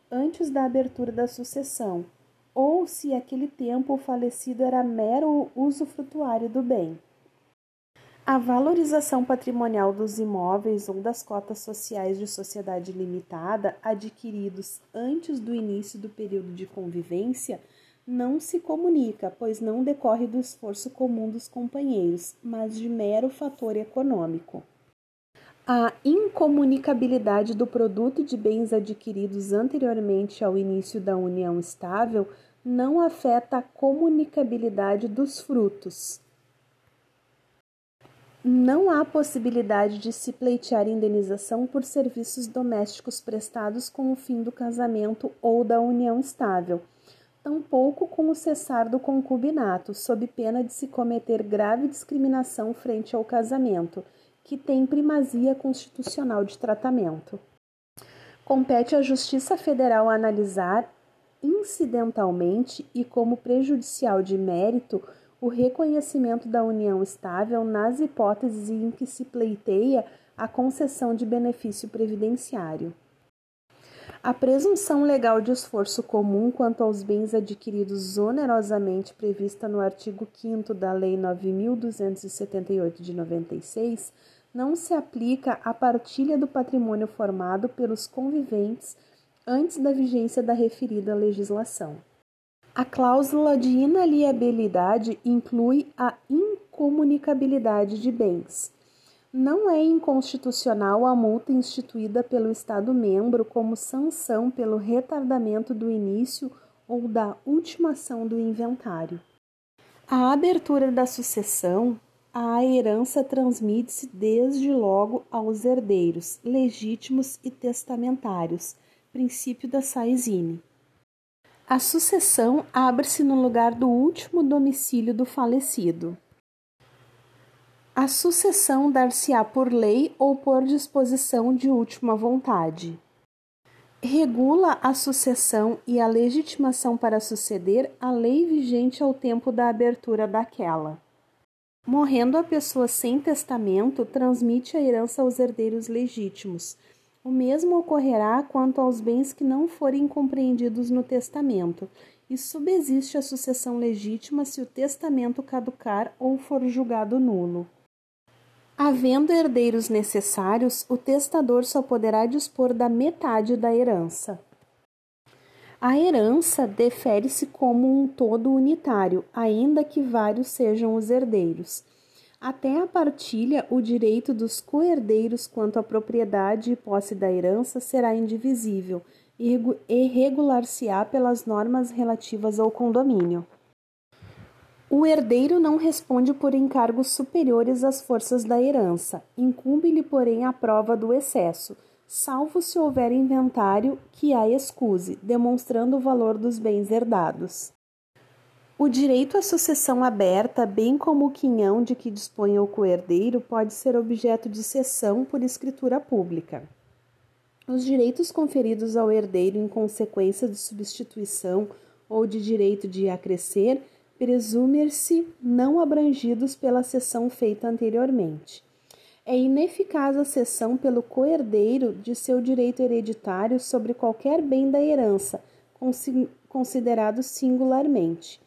antes da abertura da sucessão, ou se aquele tempo o falecido era mero usufrutuário do bem. A valorização patrimonial dos imóveis ou das cotas sociais de sociedade limitada adquiridos antes do início do período de convivência não se comunica, pois não decorre do esforço comum dos companheiros, mas de mero fator econômico. A incomunicabilidade do produto de bens adquiridos anteriormente ao início da união estável não afeta a comunicabilidade dos frutos. Não há possibilidade de se pleitear indenização por serviços domésticos prestados com o fim do casamento ou da união estável tampouco com o cessar do concubinato, sob pena de se cometer grave discriminação frente ao casamento, que tem primazia constitucional de tratamento. Compete à Justiça Federal analisar incidentalmente e como prejudicial de mérito o reconhecimento da união estável nas hipóteses em que se pleiteia a concessão de benefício previdenciário. A presunção legal de esforço comum quanto aos bens adquiridos onerosamente prevista no artigo 5 da Lei 9278 de 96 não se aplica à partilha do patrimônio formado pelos conviventes antes da vigência da referida legislação. A cláusula de inaliabilidade inclui a incomunicabilidade de bens não é inconstitucional a multa instituída pelo Estado-membro como sanção pelo retardamento do início ou da ultimação do inventário. A abertura da sucessão, a herança transmite-se desde logo aos herdeiros, legítimos e testamentários, princípio da Saizine. A sucessão abre-se no lugar do último domicílio do falecido. A sucessão dar-se-á por lei ou por disposição de última vontade. Regula a sucessão e a legitimação para suceder a lei vigente ao tempo da abertura daquela. Morrendo a pessoa sem testamento, transmite a herança aos herdeiros legítimos. O mesmo ocorrerá quanto aos bens que não forem compreendidos no testamento, e subsiste a sucessão legítima se o testamento caducar ou for julgado nulo. Havendo herdeiros necessários, o testador só poderá dispor da metade da herança. A herança defere-se como um todo unitário, ainda que vários sejam os herdeiros. Até a partilha, o direito dos coherdeiros quanto à propriedade e posse da herança será indivisível e regular-se-á pelas normas relativas ao condomínio. O herdeiro não responde por encargos superiores às forças da herança, incumbe-lhe, porém, a prova do excesso, salvo se houver inventário que a excuse, demonstrando o valor dos bens herdados. O direito à sucessão aberta, bem como o quinhão de que dispõe o coerdeiro, pode ser objeto de cessão por escritura pública. Os direitos conferidos ao herdeiro em consequência de substituição ou de direito de acrescer presumer-se não abrangidos pela cessão feita anteriormente. É ineficaz a cessão pelo coerdeiro de seu direito hereditário sobre qualquer bem da herança, considerado singularmente.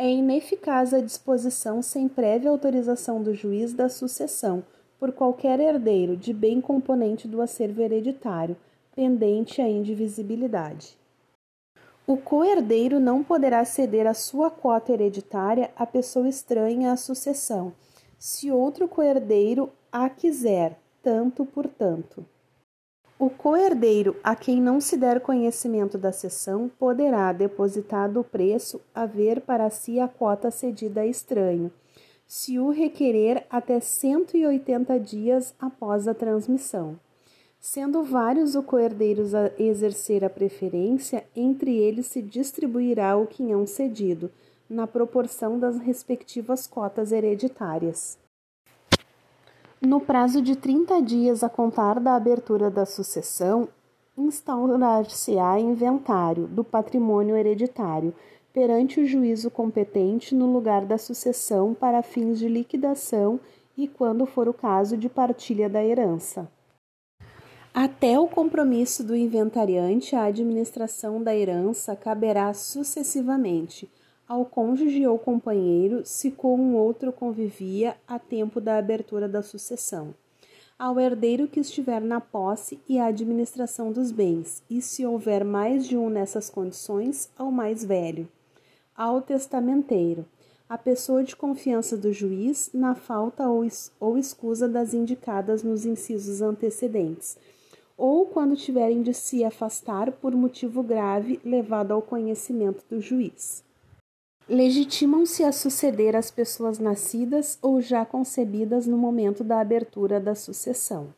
É ineficaz a disposição sem prévia autorização do juiz da sucessão por qualquer herdeiro de bem componente do acervo hereditário, pendente a indivisibilidade. O coerdeiro não poderá ceder a sua quota hereditária a pessoa estranha à sucessão, se outro coerdeiro a quiser, tanto por tanto. O coerdeiro a quem não se der conhecimento da cessão poderá, depositado o preço, haver para si a quota cedida a estranho, se o requerer até 180 dias após a transmissão. Sendo vários o coerdeiros a exercer a preferência, entre eles se distribuirá o quinhão cedido, na proporção das respectivas cotas hereditárias. No prazo de 30 dias a contar da abertura da sucessão, instaurar-se-á inventário do patrimônio hereditário, perante o juízo competente no lugar da sucessão para fins de liquidação e, quando for o caso, de partilha da herança. Até o compromisso do inventariante, a administração da herança caberá sucessivamente ao cônjuge ou companheiro, se com um outro convivia a tempo da abertura da sucessão, ao herdeiro que estiver na posse e a administração dos bens, e se houver mais de um nessas condições, ao mais velho, ao testamenteiro, a pessoa de confiança do juiz, na falta ou, ou escusa das indicadas nos incisos antecedentes ou quando tiverem de se afastar por motivo grave levado ao conhecimento do juiz. Legitimam-se a suceder as pessoas nascidas ou já concebidas no momento da abertura da sucessão.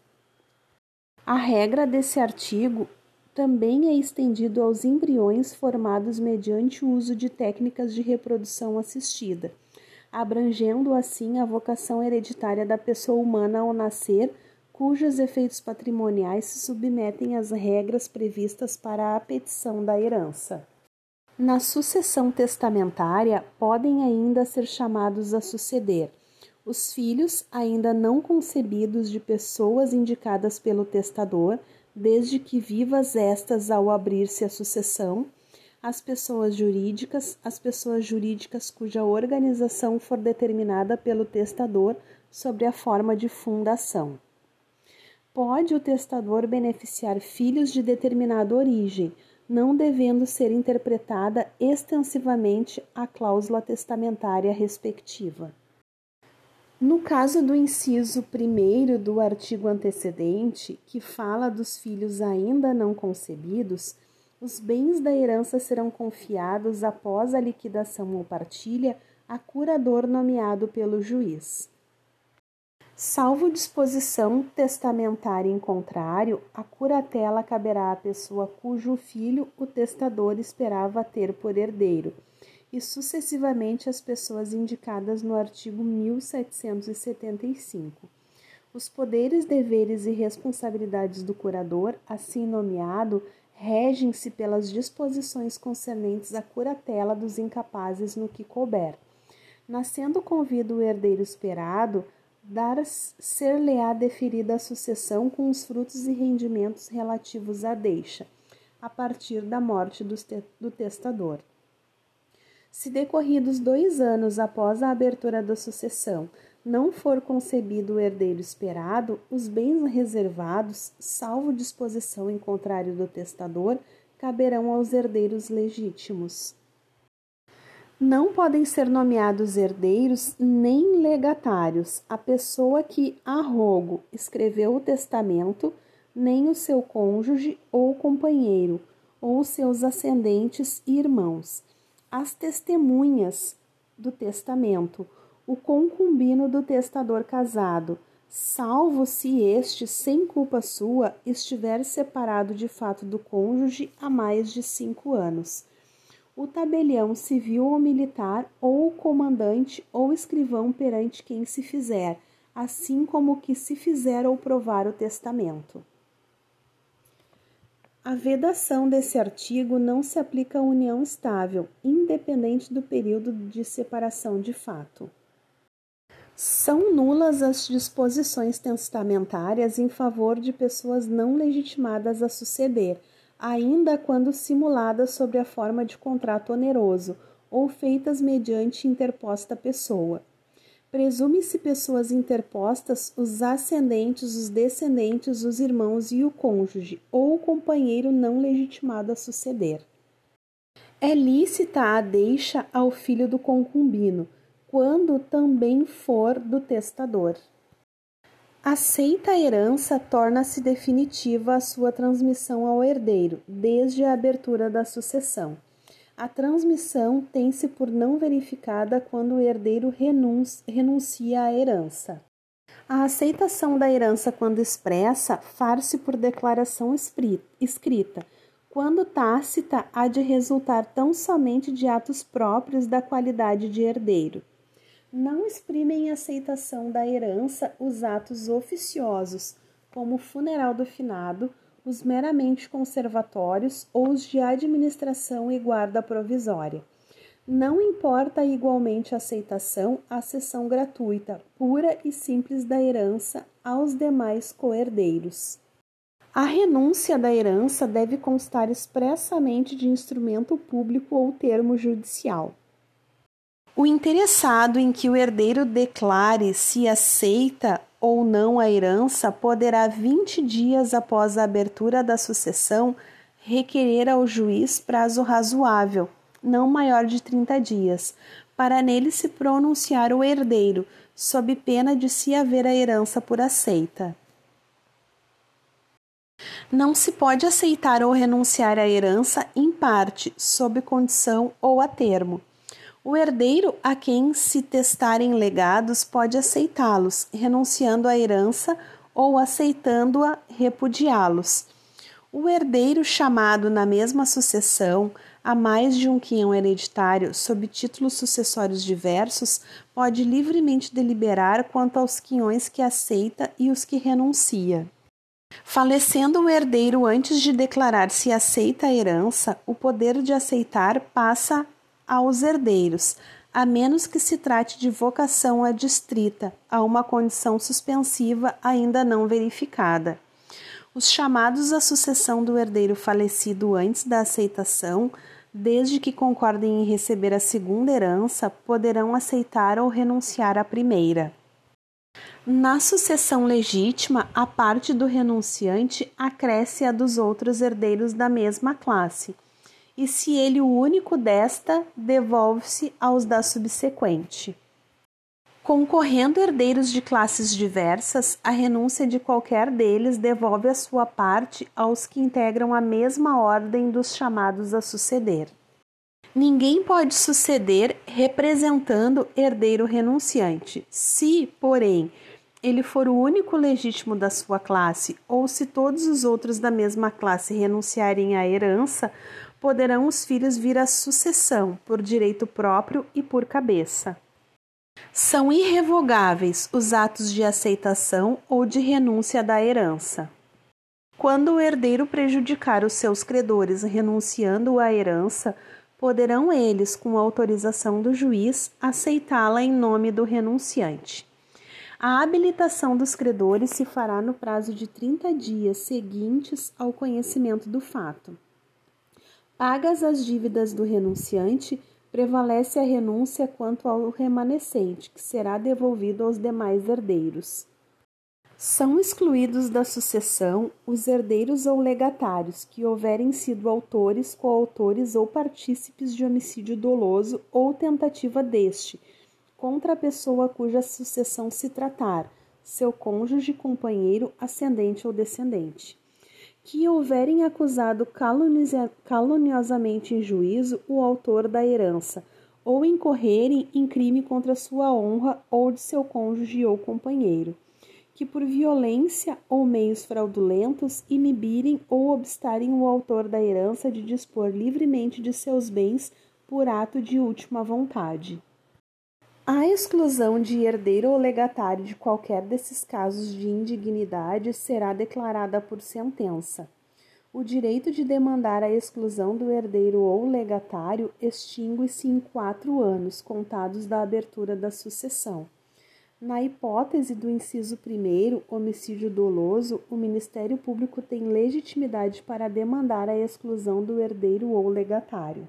A regra desse artigo também é estendido aos embriões formados mediante o uso de técnicas de reprodução assistida, abrangendo assim a vocação hereditária da pessoa humana ao nascer cujos efeitos patrimoniais se submetem às regras previstas para a petição da herança. Na sucessão testamentária, podem ainda ser chamados a suceder os filhos ainda não concebidos de pessoas indicadas pelo testador, desde que vivas estas ao abrir-se a sucessão, as pessoas jurídicas, as pessoas jurídicas cuja organização for determinada pelo testador sobre a forma de fundação. Pode o testador beneficiar filhos de determinada origem, não devendo ser interpretada extensivamente a cláusula testamentária respectiva. No caso do inciso 1 do artigo antecedente, que fala dos filhos ainda não concebidos, os bens da herança serão confiados após a liquidação ou partilha a curador nomeado pelo juiz. Salvo disposição testamentária em contrário, a curatela caberá à pessoa cujo filho o testador esperava ter por herdeiro, e sucessivamente às pessoas indicadas no artigo 1775. Os poderes, deveres e responsabilidades do curador, assim nomeado, regem-se pelas disposições concernentes à curatela dos incapazes no que couber. Nascendo convido o herdeiro esperado, dar ser-lhe-á deferida a sucessão com os frutos e rendimentos relativos à deixa, a partir da morte do testador. Se decorridos dois anos após a abertura da sucessão não for concebido o herdeiro esperado, os bens reservados, salvo disposição em contrário do testador, caberão aos herdeiros legítimos. Não podem ser nomeados herdeiros nem legatários. A pessoa que, a rogo, escreveu o testamento, nem o seu cônjuge ou companheiro, ou seus ascendentes e irmãos, as testemunhas do testamento, o concubino do testador casado, salvo se este, sem culpa sua, estiver separado de fato do cônjuge há mais de cinco anos o tabelião civil ou militar, ou comandante ou escrivão perante quem se fizer, assim como que se fizer ou provar o testamento. A vedação desse artigo não se aplica à união estável, independente do período de separação de fato. São nulas as disposições testamentárias em favor de pessoas não legitimadas a suceder, ainda quando simuladas sob a forma de contrato oneroso ou feitas mediante interposta pessoa. Presume-se pessoas interpostas os ascendentes, os descendentes, os irmãos e o cônjuge, ou o companheiro não legitimado a suceder. É lícita a deixa ao filho do concubino, quando também for do testador. Aceita a herança, torna-se definitiva a sua transmissão ao herdeiro, desde a abertura da sucessão. A transmissão tem-se por não verificada quando o herdeiro renuncia à herança. A aceitação da herança, quando expressa, far-se por declaração escrita. Quando tácita, há de resultar tão somente de atos próprios da qualidade de herdeiro não exprimem aceitação da herança os atos oficiosos, como o funeral do finado, os meramente conservatórios ou os de administração e guarda provisória. Não importa igualmente a aceitação à cessão gratuita, pura e simples da herança aos demais coerdeiros. A renúncia da herança deve constar expressamente de instrumento público ou termo judicial. O interessado em que o herdeiro declare se aceita ou não a herança poderá, 20 dias após a abertura da sucessão, requerer ao juiz prazo razoável, não maior de 30 dias, para nele se pronunciar o herdeiro, sob pena de se haver a herança por aceita. Não se pode aceitar ou renunciar à herança em parte, sob condição ou a termo. O herdeiro a quem se testarem legados pode aceitá-los, renunciando à herança ou aceitando-a, repudiá-los. O herdeiro chamado na mesma sucessão a mais de um quinhão hereditário sob títulos sucessórios diversos pode livremente deliberar quanto aos quinhões que aceita e os que renuncia. Falecendo o herdeiro antes de declarar se aceita a herança, o poder de aceitar passa aos herdeiros, a menos que se trate de vocação adstrita a uma condição suspensiva ainda não verificada. Os chamados à sucessão do herdeiro falecido antes da aceitação, desde que concordem em receber a segunda herança, poderão aceitar ou renunciar à primeira. Na sucessão legítima, a parte do renunciante acresce a dos outros herdeiros da mesma classe, e se ele o único desta, devolve-se aos da subsequente. Concorrendo herdeiros de classes diversas, a renúncia de qualquer deles devolve a sua parte aos que integram a mesma ordem dos chamados a suceder. Ninguém pode suceder representando herdeiro renunciante. Se, porém, ele for o único legítimo da sua classe, ou se todos os outros da mesma classe renunciarem à herança, poderão os filhos vir à sucessão por direito próprio e por cabeça. São irrevogáveis os atos de aceitação ou de renúncia da herança. Quando o herdeiro prejudicar os seus credores renunciando à herança, poderão eles, com autorização do juiz, aceitá-la em nome do renunciante. A habilitação dos credores se fará no prazo de 30 dias seguintes ao conhecimento do fato. Pagas as dívidas do renunciante, prevalece a renúncia quanto ao remanescente, que será devolvido aos demais herdeiros. São excluídos da sucessão os herdeiros ou legatários que houverem sido autores, coautores ou partícipes de homicídio doloso ou tentativa deste contra a pessoa cuja sucessão se tratar, seu cônjuge, companheiro, ascendente ou descendente. Que houverem acusado caluniosamente em juízo o autor da herança, ou incorrerem em crime contra sua honra ou de seu cônjuge ou companheiro. Que por violência ou meios fraudulentos inibirem ou obstarem o autor da herança de dispor livremente de seus bens por ato de última vontade. A exclusão de herdeiro ou legatário de qualquer desses casos de indignidade será declarada por sentença. O direito de demandar a exclusão do herdeiro ou legatário extingue-se em quatro anos, contados da abertura da sucessão. Na hipótese do inciso 1, homicídio doloso, o Ministério Público tem legitimidade para demandar a exclusão do herdeiro ou legatário.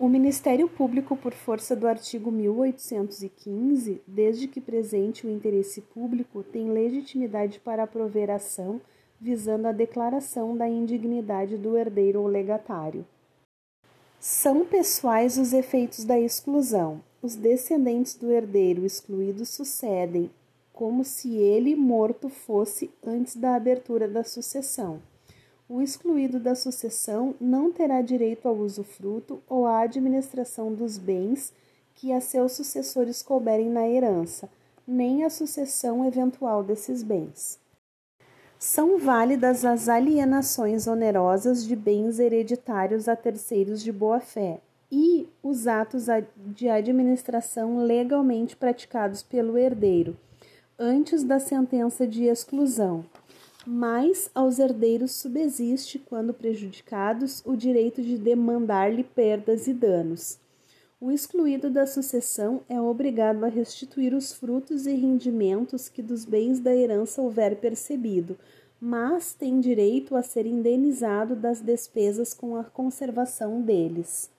O Ministério Público, por força do artigo 1815, desde que presente o interesse público, tem legitimidade para prover ação visando a declaração da indignidade do herdeiro ou legatário. São pessoais os efeitos da exclusão. Os descendentes do herdeiro excluído sucedem, como se ele morto fosse antes da abertura da sucessão o excluído da sucessão não terá direito ao usufruto ou à administração dos bens que a seus sucessores couberem na herança, nem a sucessão eventual desses bens. São válidas as alienações onerosas de bens hereditários a terceiros de boa-fé e os atos de administração legalmente praticados pelo herdeiro, antes da sentença de exclusão mas aos herdeiros subsiste, quando prejudicados, o direito de demandar-lhe perdas e danos. o excluído da sucessão é obrigado a restituir os frutos e rendimentos que dos bens da herança houver percebido, mas tem direito a ser indenizado das despesas com a conservação deles.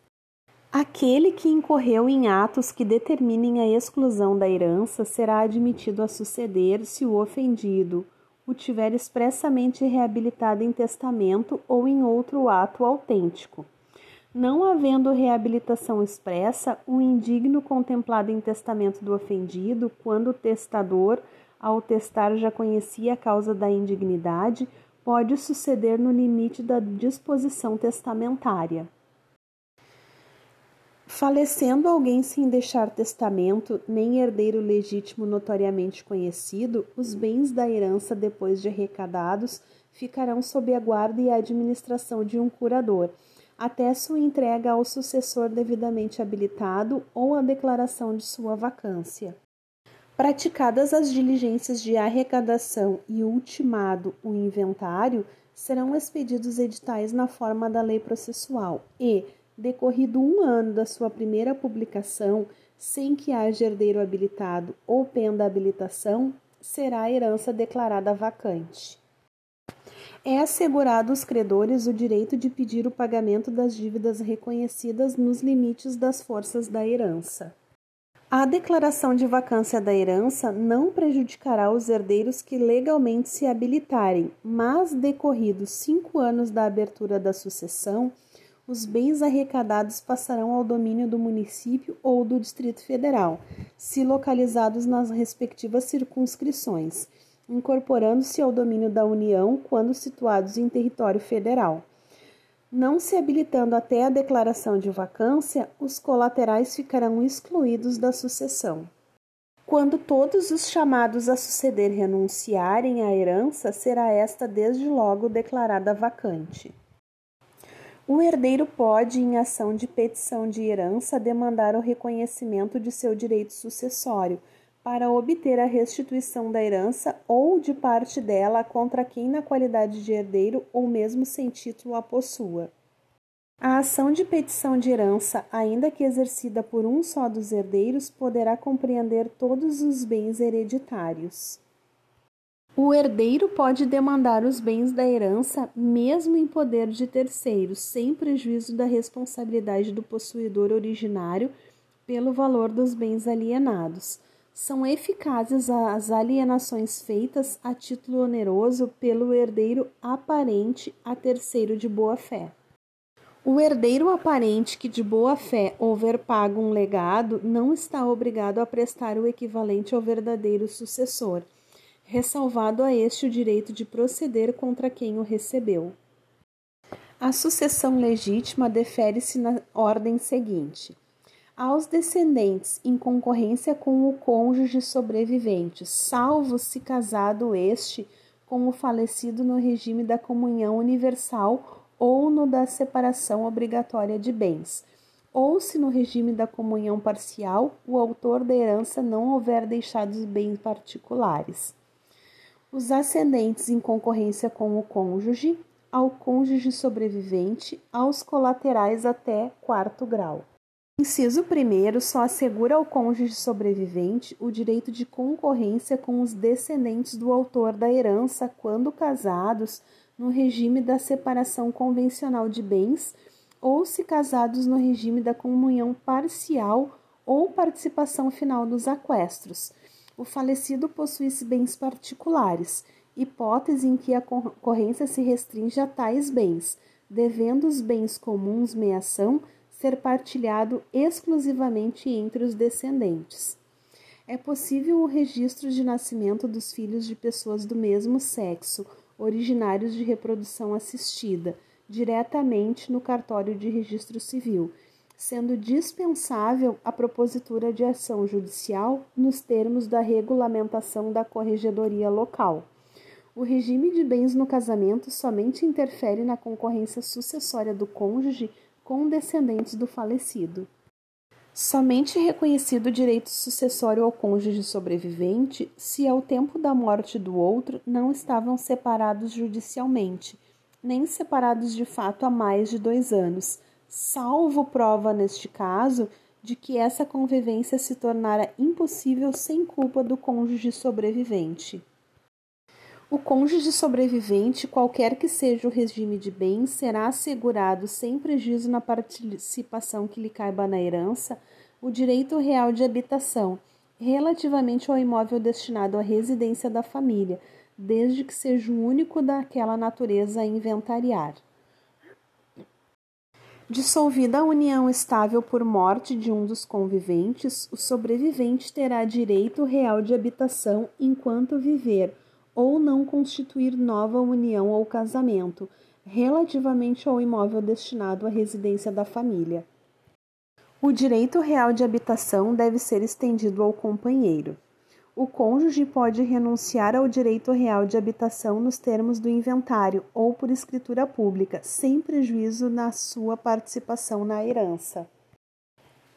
Aquele que incorreu em atos que determinem a exclusão da herança será admitido a suceder se o ofendido o tiver expressamente reabilitado em testamento ou em outro ato autêntico. Não havendo reabilitação expressa, o indigno contemplado em testamento do ofendido, quando o testador, ao testar, já conhecia a causa da indignidade, pode suceder no limite da disposição testamentária. Falecendo alguém sem deixar testamento, nem herdeiro legítimo notoriamente conhecido, os bens da herança, depois de arrecadados, ficarão sob a guarda e a administração de um curador até sua entrega ao sucessor devidamente habilitado ou a declaração de sua vacância. Praticadas as diligências de arrecadação e ultimado o inventário, serão expedidos editais na forma da lei processual e, decorrido um ano da sua primeira publicação, sem que haja herdeiro habilitado ou penda habilitação, será a herança declarada vacante é assegurado aos credores o direito de pedir o pagamento das dívidas reconhecidas nos limites das forças da herança. A declaração de vacância da herança não prejudicará os herdeiros que legalmente se habilitarem, mas, decorridos cinco anos da abertura da sucessão, os bens arrecadados passarão ao domínio do município ou do Distrito Federal, se localizados nas respectivas circunscrições incorporando-se ao domínio da União quando situados em território federal. Não se habilitando até a declaração de vacância, os colaterais ficarão excluídos da sucessão. Quando todos os chamados a suceder renunciarem à herança, será esta desde logo declarada vacante. O herdeiro pode, em ação de petição de herança, demandar o reconhecimento de seu direito sucessório, para obter a restituição da herança ou de parte dela contra quem, na qualidade de herdeiro ou mesmo sem título, a possua. A ação de petição de herança, ainda que exercida por um só dos herdeiros, poderá compreender todos os bens hereditários. O herdeiro pode demandar os bens da herança, mesmo em poder de terceiros, sem prejuízo da responsabilidade do possuidor originário pelo valor dos bens alienados são eficazes as alienações feitas a título oneroso pelo herdeiro aparente a terceiro de boa-fé. O herdeiro aparente que de boa-fé houver pago um legado não está obrigado a prestar o equivalente ao verdadeiro sucessor, ressalvado a este o direito de proceder contra quem o recebeu. A sucessão legítima defere-se na ordem seguinte: aos descendentes em concorrência com o cônjuge sobrevivente, salvo se casado este com o falecido no regime da comunhão universal ou no da separação obrigatória de bens, ou se no regime da comunhão parcial o autor da herança não houver deixado os bens particulares. Os ascendentes em concorrência com o cônjuge, ao cônjuge sobrevivente, aos colaterais até quarto grau. Inciso 1 só assegura ao cônjuge sobrevivente o direito de concorrência com os descendentes do autor da herança quando casados no regime da separação convencional de bens ou se casados no regime da comunhão parcial ou participação final dos aquestros. O falecido possuísse bens particulares, hipótese em que a concorrência se restringe a tais bens, devendo os bens comuns meação ser partilhado exclusivamente entre os descendentes. É possível o registro de nascimento dos filhos de pessoas do mesmo sexo, originários de reprodução assistida, diretamente no cartório de registro civil, sendo dispensável a propositura de ação judicial nos termos da regulamentação da corregedoria local. O regime de bens no casamento somente interfere na concorrência sucessória do cônjuge com descendentes do falecido. Somente reconhecido o direito sucessório ao cônjuge sobrevivente se ao tempo da morte do outro não estavam separados judicialmente, nem separados de fato há mais de dois anos, salvo prova neste caso de que essa convivência se tornara impossível sem culpa do cônjuge sobrevivente. O cônjuge sobrevivente, qualquer que seja o regime de bens, será assegurado, sem prejuízo na participação que lhe caiba na herança, o direito real de habitação, relativamente ao imóvel destinado à residência da família, desde que seja o único daquela natureza a inventariar. Dissolvida a união estável por morte de um dos conviventes, o sobrevivente terá direito real de habitação enquanto viver ou não constituir nova união ou casamento, relativamente ao imóvel destinado à residência da família. O direito real de habitação deve ser estendido ao companheiro. O cônjuge pode renunciar ao direito real de habitação nos termos do inventário ou por escritura pública, sem prejuízo na sua participação na herança.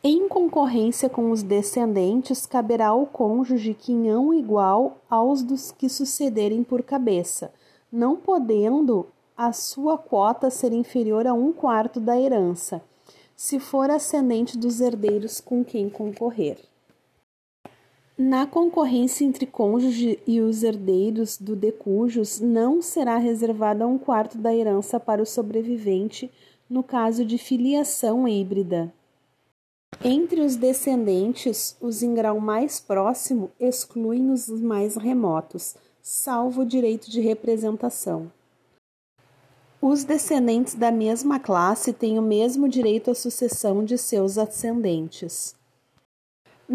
Em concorrência com os descendentes, caberá ao cônjuge quinhão igual aos dos que sucederem por cabeça, não podendo a sua quota ser inferior a um quarto da herança, se for ascendente dos herdeiros com quem concorrer. Na concorrência entre cônjuge e os herdeiros do decujus, não será reservada um quarto da herança para o sobrevivente no caso de filiação híbrida, entre os descendentes, os em grau mais próximo excluem os mais remotos, salvo o direito de representação. Os descendentes da mesma classe têm o mesmo direito à sucessão de seus ascendentes.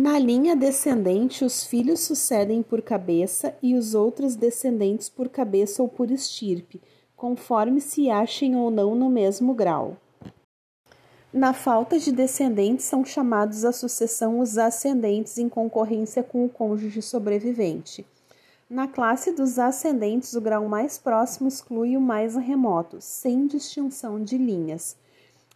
Na linha descendente, os filhos sucedem por cabeça e os outros descendentes por cabeça ou por estirpe, conforme se achem ou não no mesmo grau. Na falta de descendentes, são chamados à sucessão os ascendentes em concorrência com o cônjuge sobrevivente. Na classe dos ascendentes, o grau mais próximo exclui o mais remoto, sem distinção de linhas.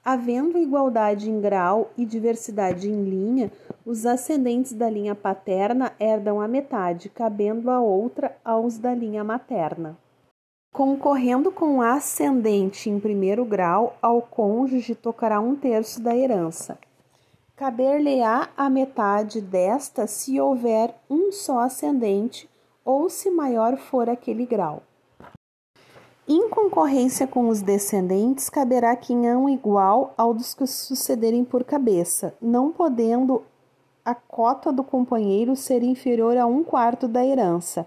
Havendo igualdade em grau e diversidade em linha, os ascendentes da linha paterna herdam a metade, cabendo a outra aos da linha materna. Concorrendo com ascendente em primeiro grau, ao cônjuge tocará um terço da herança. Caber-lhe-á a metade desta se houver um só ascendente ou se maior for aquele grau. Em concorrência com os descendentes, caberá quinhão igual ao dos que sucederem por cabeça, não podendo a cota do companheiro ser inferior a um quarto da herança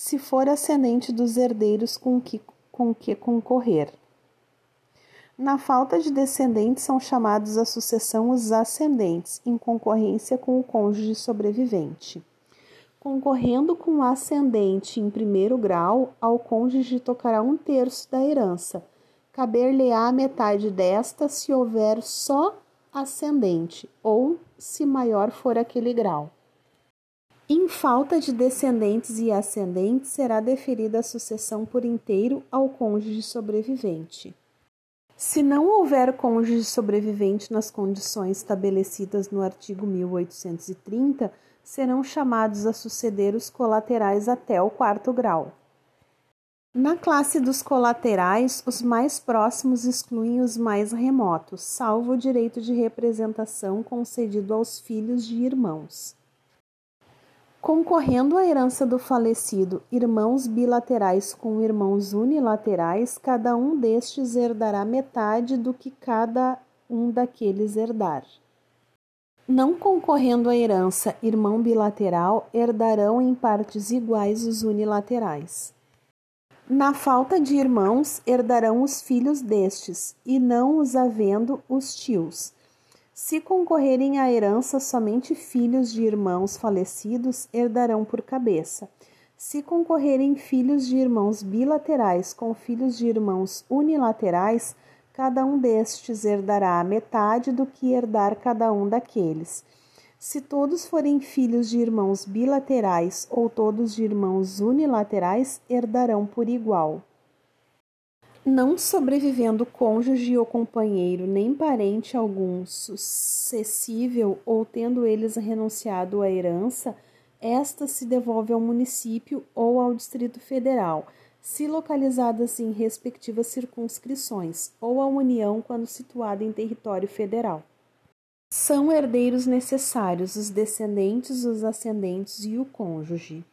se for ascendente dos herdeiros com que, com que concorrer. Na falta de descendentes, são chamados à sucessão os ascendentes, em concorrência com o cônjuge sobrevivente. Concorrendo com o ascendente em primeiro grau, ao cônjuge tocará um terço da herança. Caber-lhe-á a metade desta se houver só ascendente, ou se maior for aquele grau. Em falta de descendentes e ascendentes, será deferida a sucessão por inteiro ao cônjuge sobrevivente. Se não houver cônjuge sobrevivente nas condições estabelecidas no artigo 1830, serão chamados a suceder os colaterais até o quarto grau. Na classe dos colaterais, os mais próximos excluem os mais remotos, salvo o direito de representação concedido aos filhos de irmãos. Concorrendo à herança do falecido irmãos bilaterais com irmãos unilaterais, cada um destes herdará metade do que cada um daqueles herdar. Não concorrendo à herança irmão bilateral, herdarão em partes iguais os unilaterais. Na falta de irmãos, herdarão os filhos destes, e não os havendo os tios se concorrerem à herança somente filhos de irmãos falecidos, herdarão por cabeça. Se concorrerem filhos de irmãos bilaterais com filhos de irmãos unilaterais, cada um destes herdará a metade do que herdar cada um daqueles. Se todos forem filhos de irmãos bilaterais ou todos de irmãos unilaterais, herdarão por igual não sobrevivendo cônjuge ou companheiro, nem parente algum sucessível ou tendo eles renunciado à herança, esta se devolve ao município ou ao Distrito Federal, se localizadas em respectivas circunscrições, ou à União quando situada em território federal. São herdeiros necessários os descendentes, os ascendentes e o cônjuge.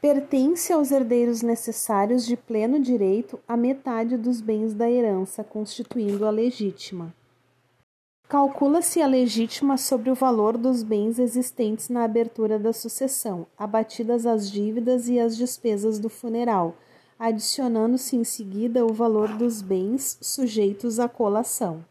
Pertence aos herdeiros necessários de pleno direito a metade dos bens da herança, constituindo a legítima. Calcula-se a legítima sobre o valor dos bens existentes na abertura da sucessão, abatidas as dívidas e as despesas do funeral, adicionando-se em seguida o valor dos bens sujeitos à colação.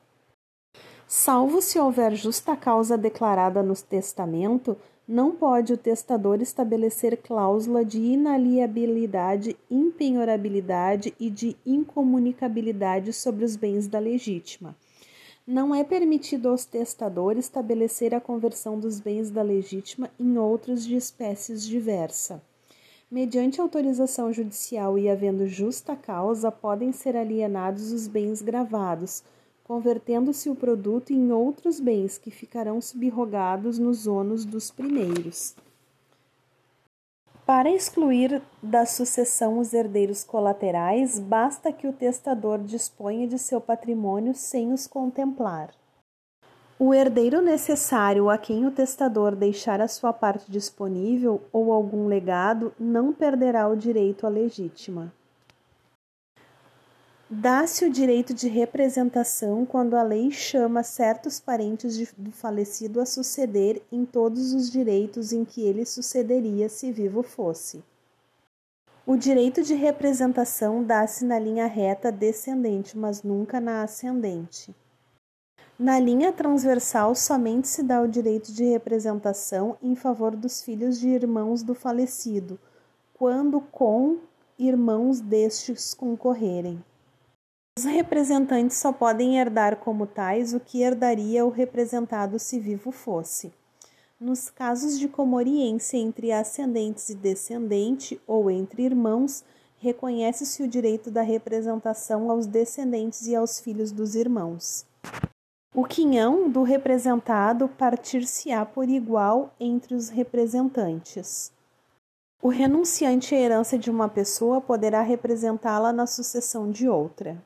Salvo se houver justa causa declarada no testamento, não pode o testador estabelecer cláusula de inaliabilidade, impenhorabilidade e de incomunicabilidade sobre os bens da legítima não é permitido aos testadores estabelecer a conversão dos bens da legítima em outros de espécies diversa. Mediante autorização judicial e havendo justa causa, podem ser alienados os bens gravados, convertendo-se o produto em outros bens que ficarão subrogados nos ônus dos primeiros. Para excluir da sucessão os herdeiros colaterais, basta que o testador disponha de seu patrimônio sem os contemplar. O herdeiro necessário a quem o testador deixar a sua parte disponível ou algum legado não perderá o direito à legítima. Dá-se o direito de representação quando a lei chama certos parentes de, do falecido a suceder em todos os direitos em que ele sucederia se vivo fosse. O direito de representação dá-se na linha reta descendente, mas nunca na ascendente. Na linha transversal, somente se dá o direito de representação em favor dos filhos de irmãos do falecido, quando com irmãos destes concorrerem. Os representantes só podem herdar como tais o que herdaria o representado se vivo fosse. Nos casos de comoriência entre ascendentes e descendente ou entre irmãos, reconhece-se o direito da representação aos descendentes e aos filhos dos irmãos. O quinhão do representado partir-se-á por igual entre os representantes. O renunciante à herança de uma pessoa poderá representá-la na sucessão de outra.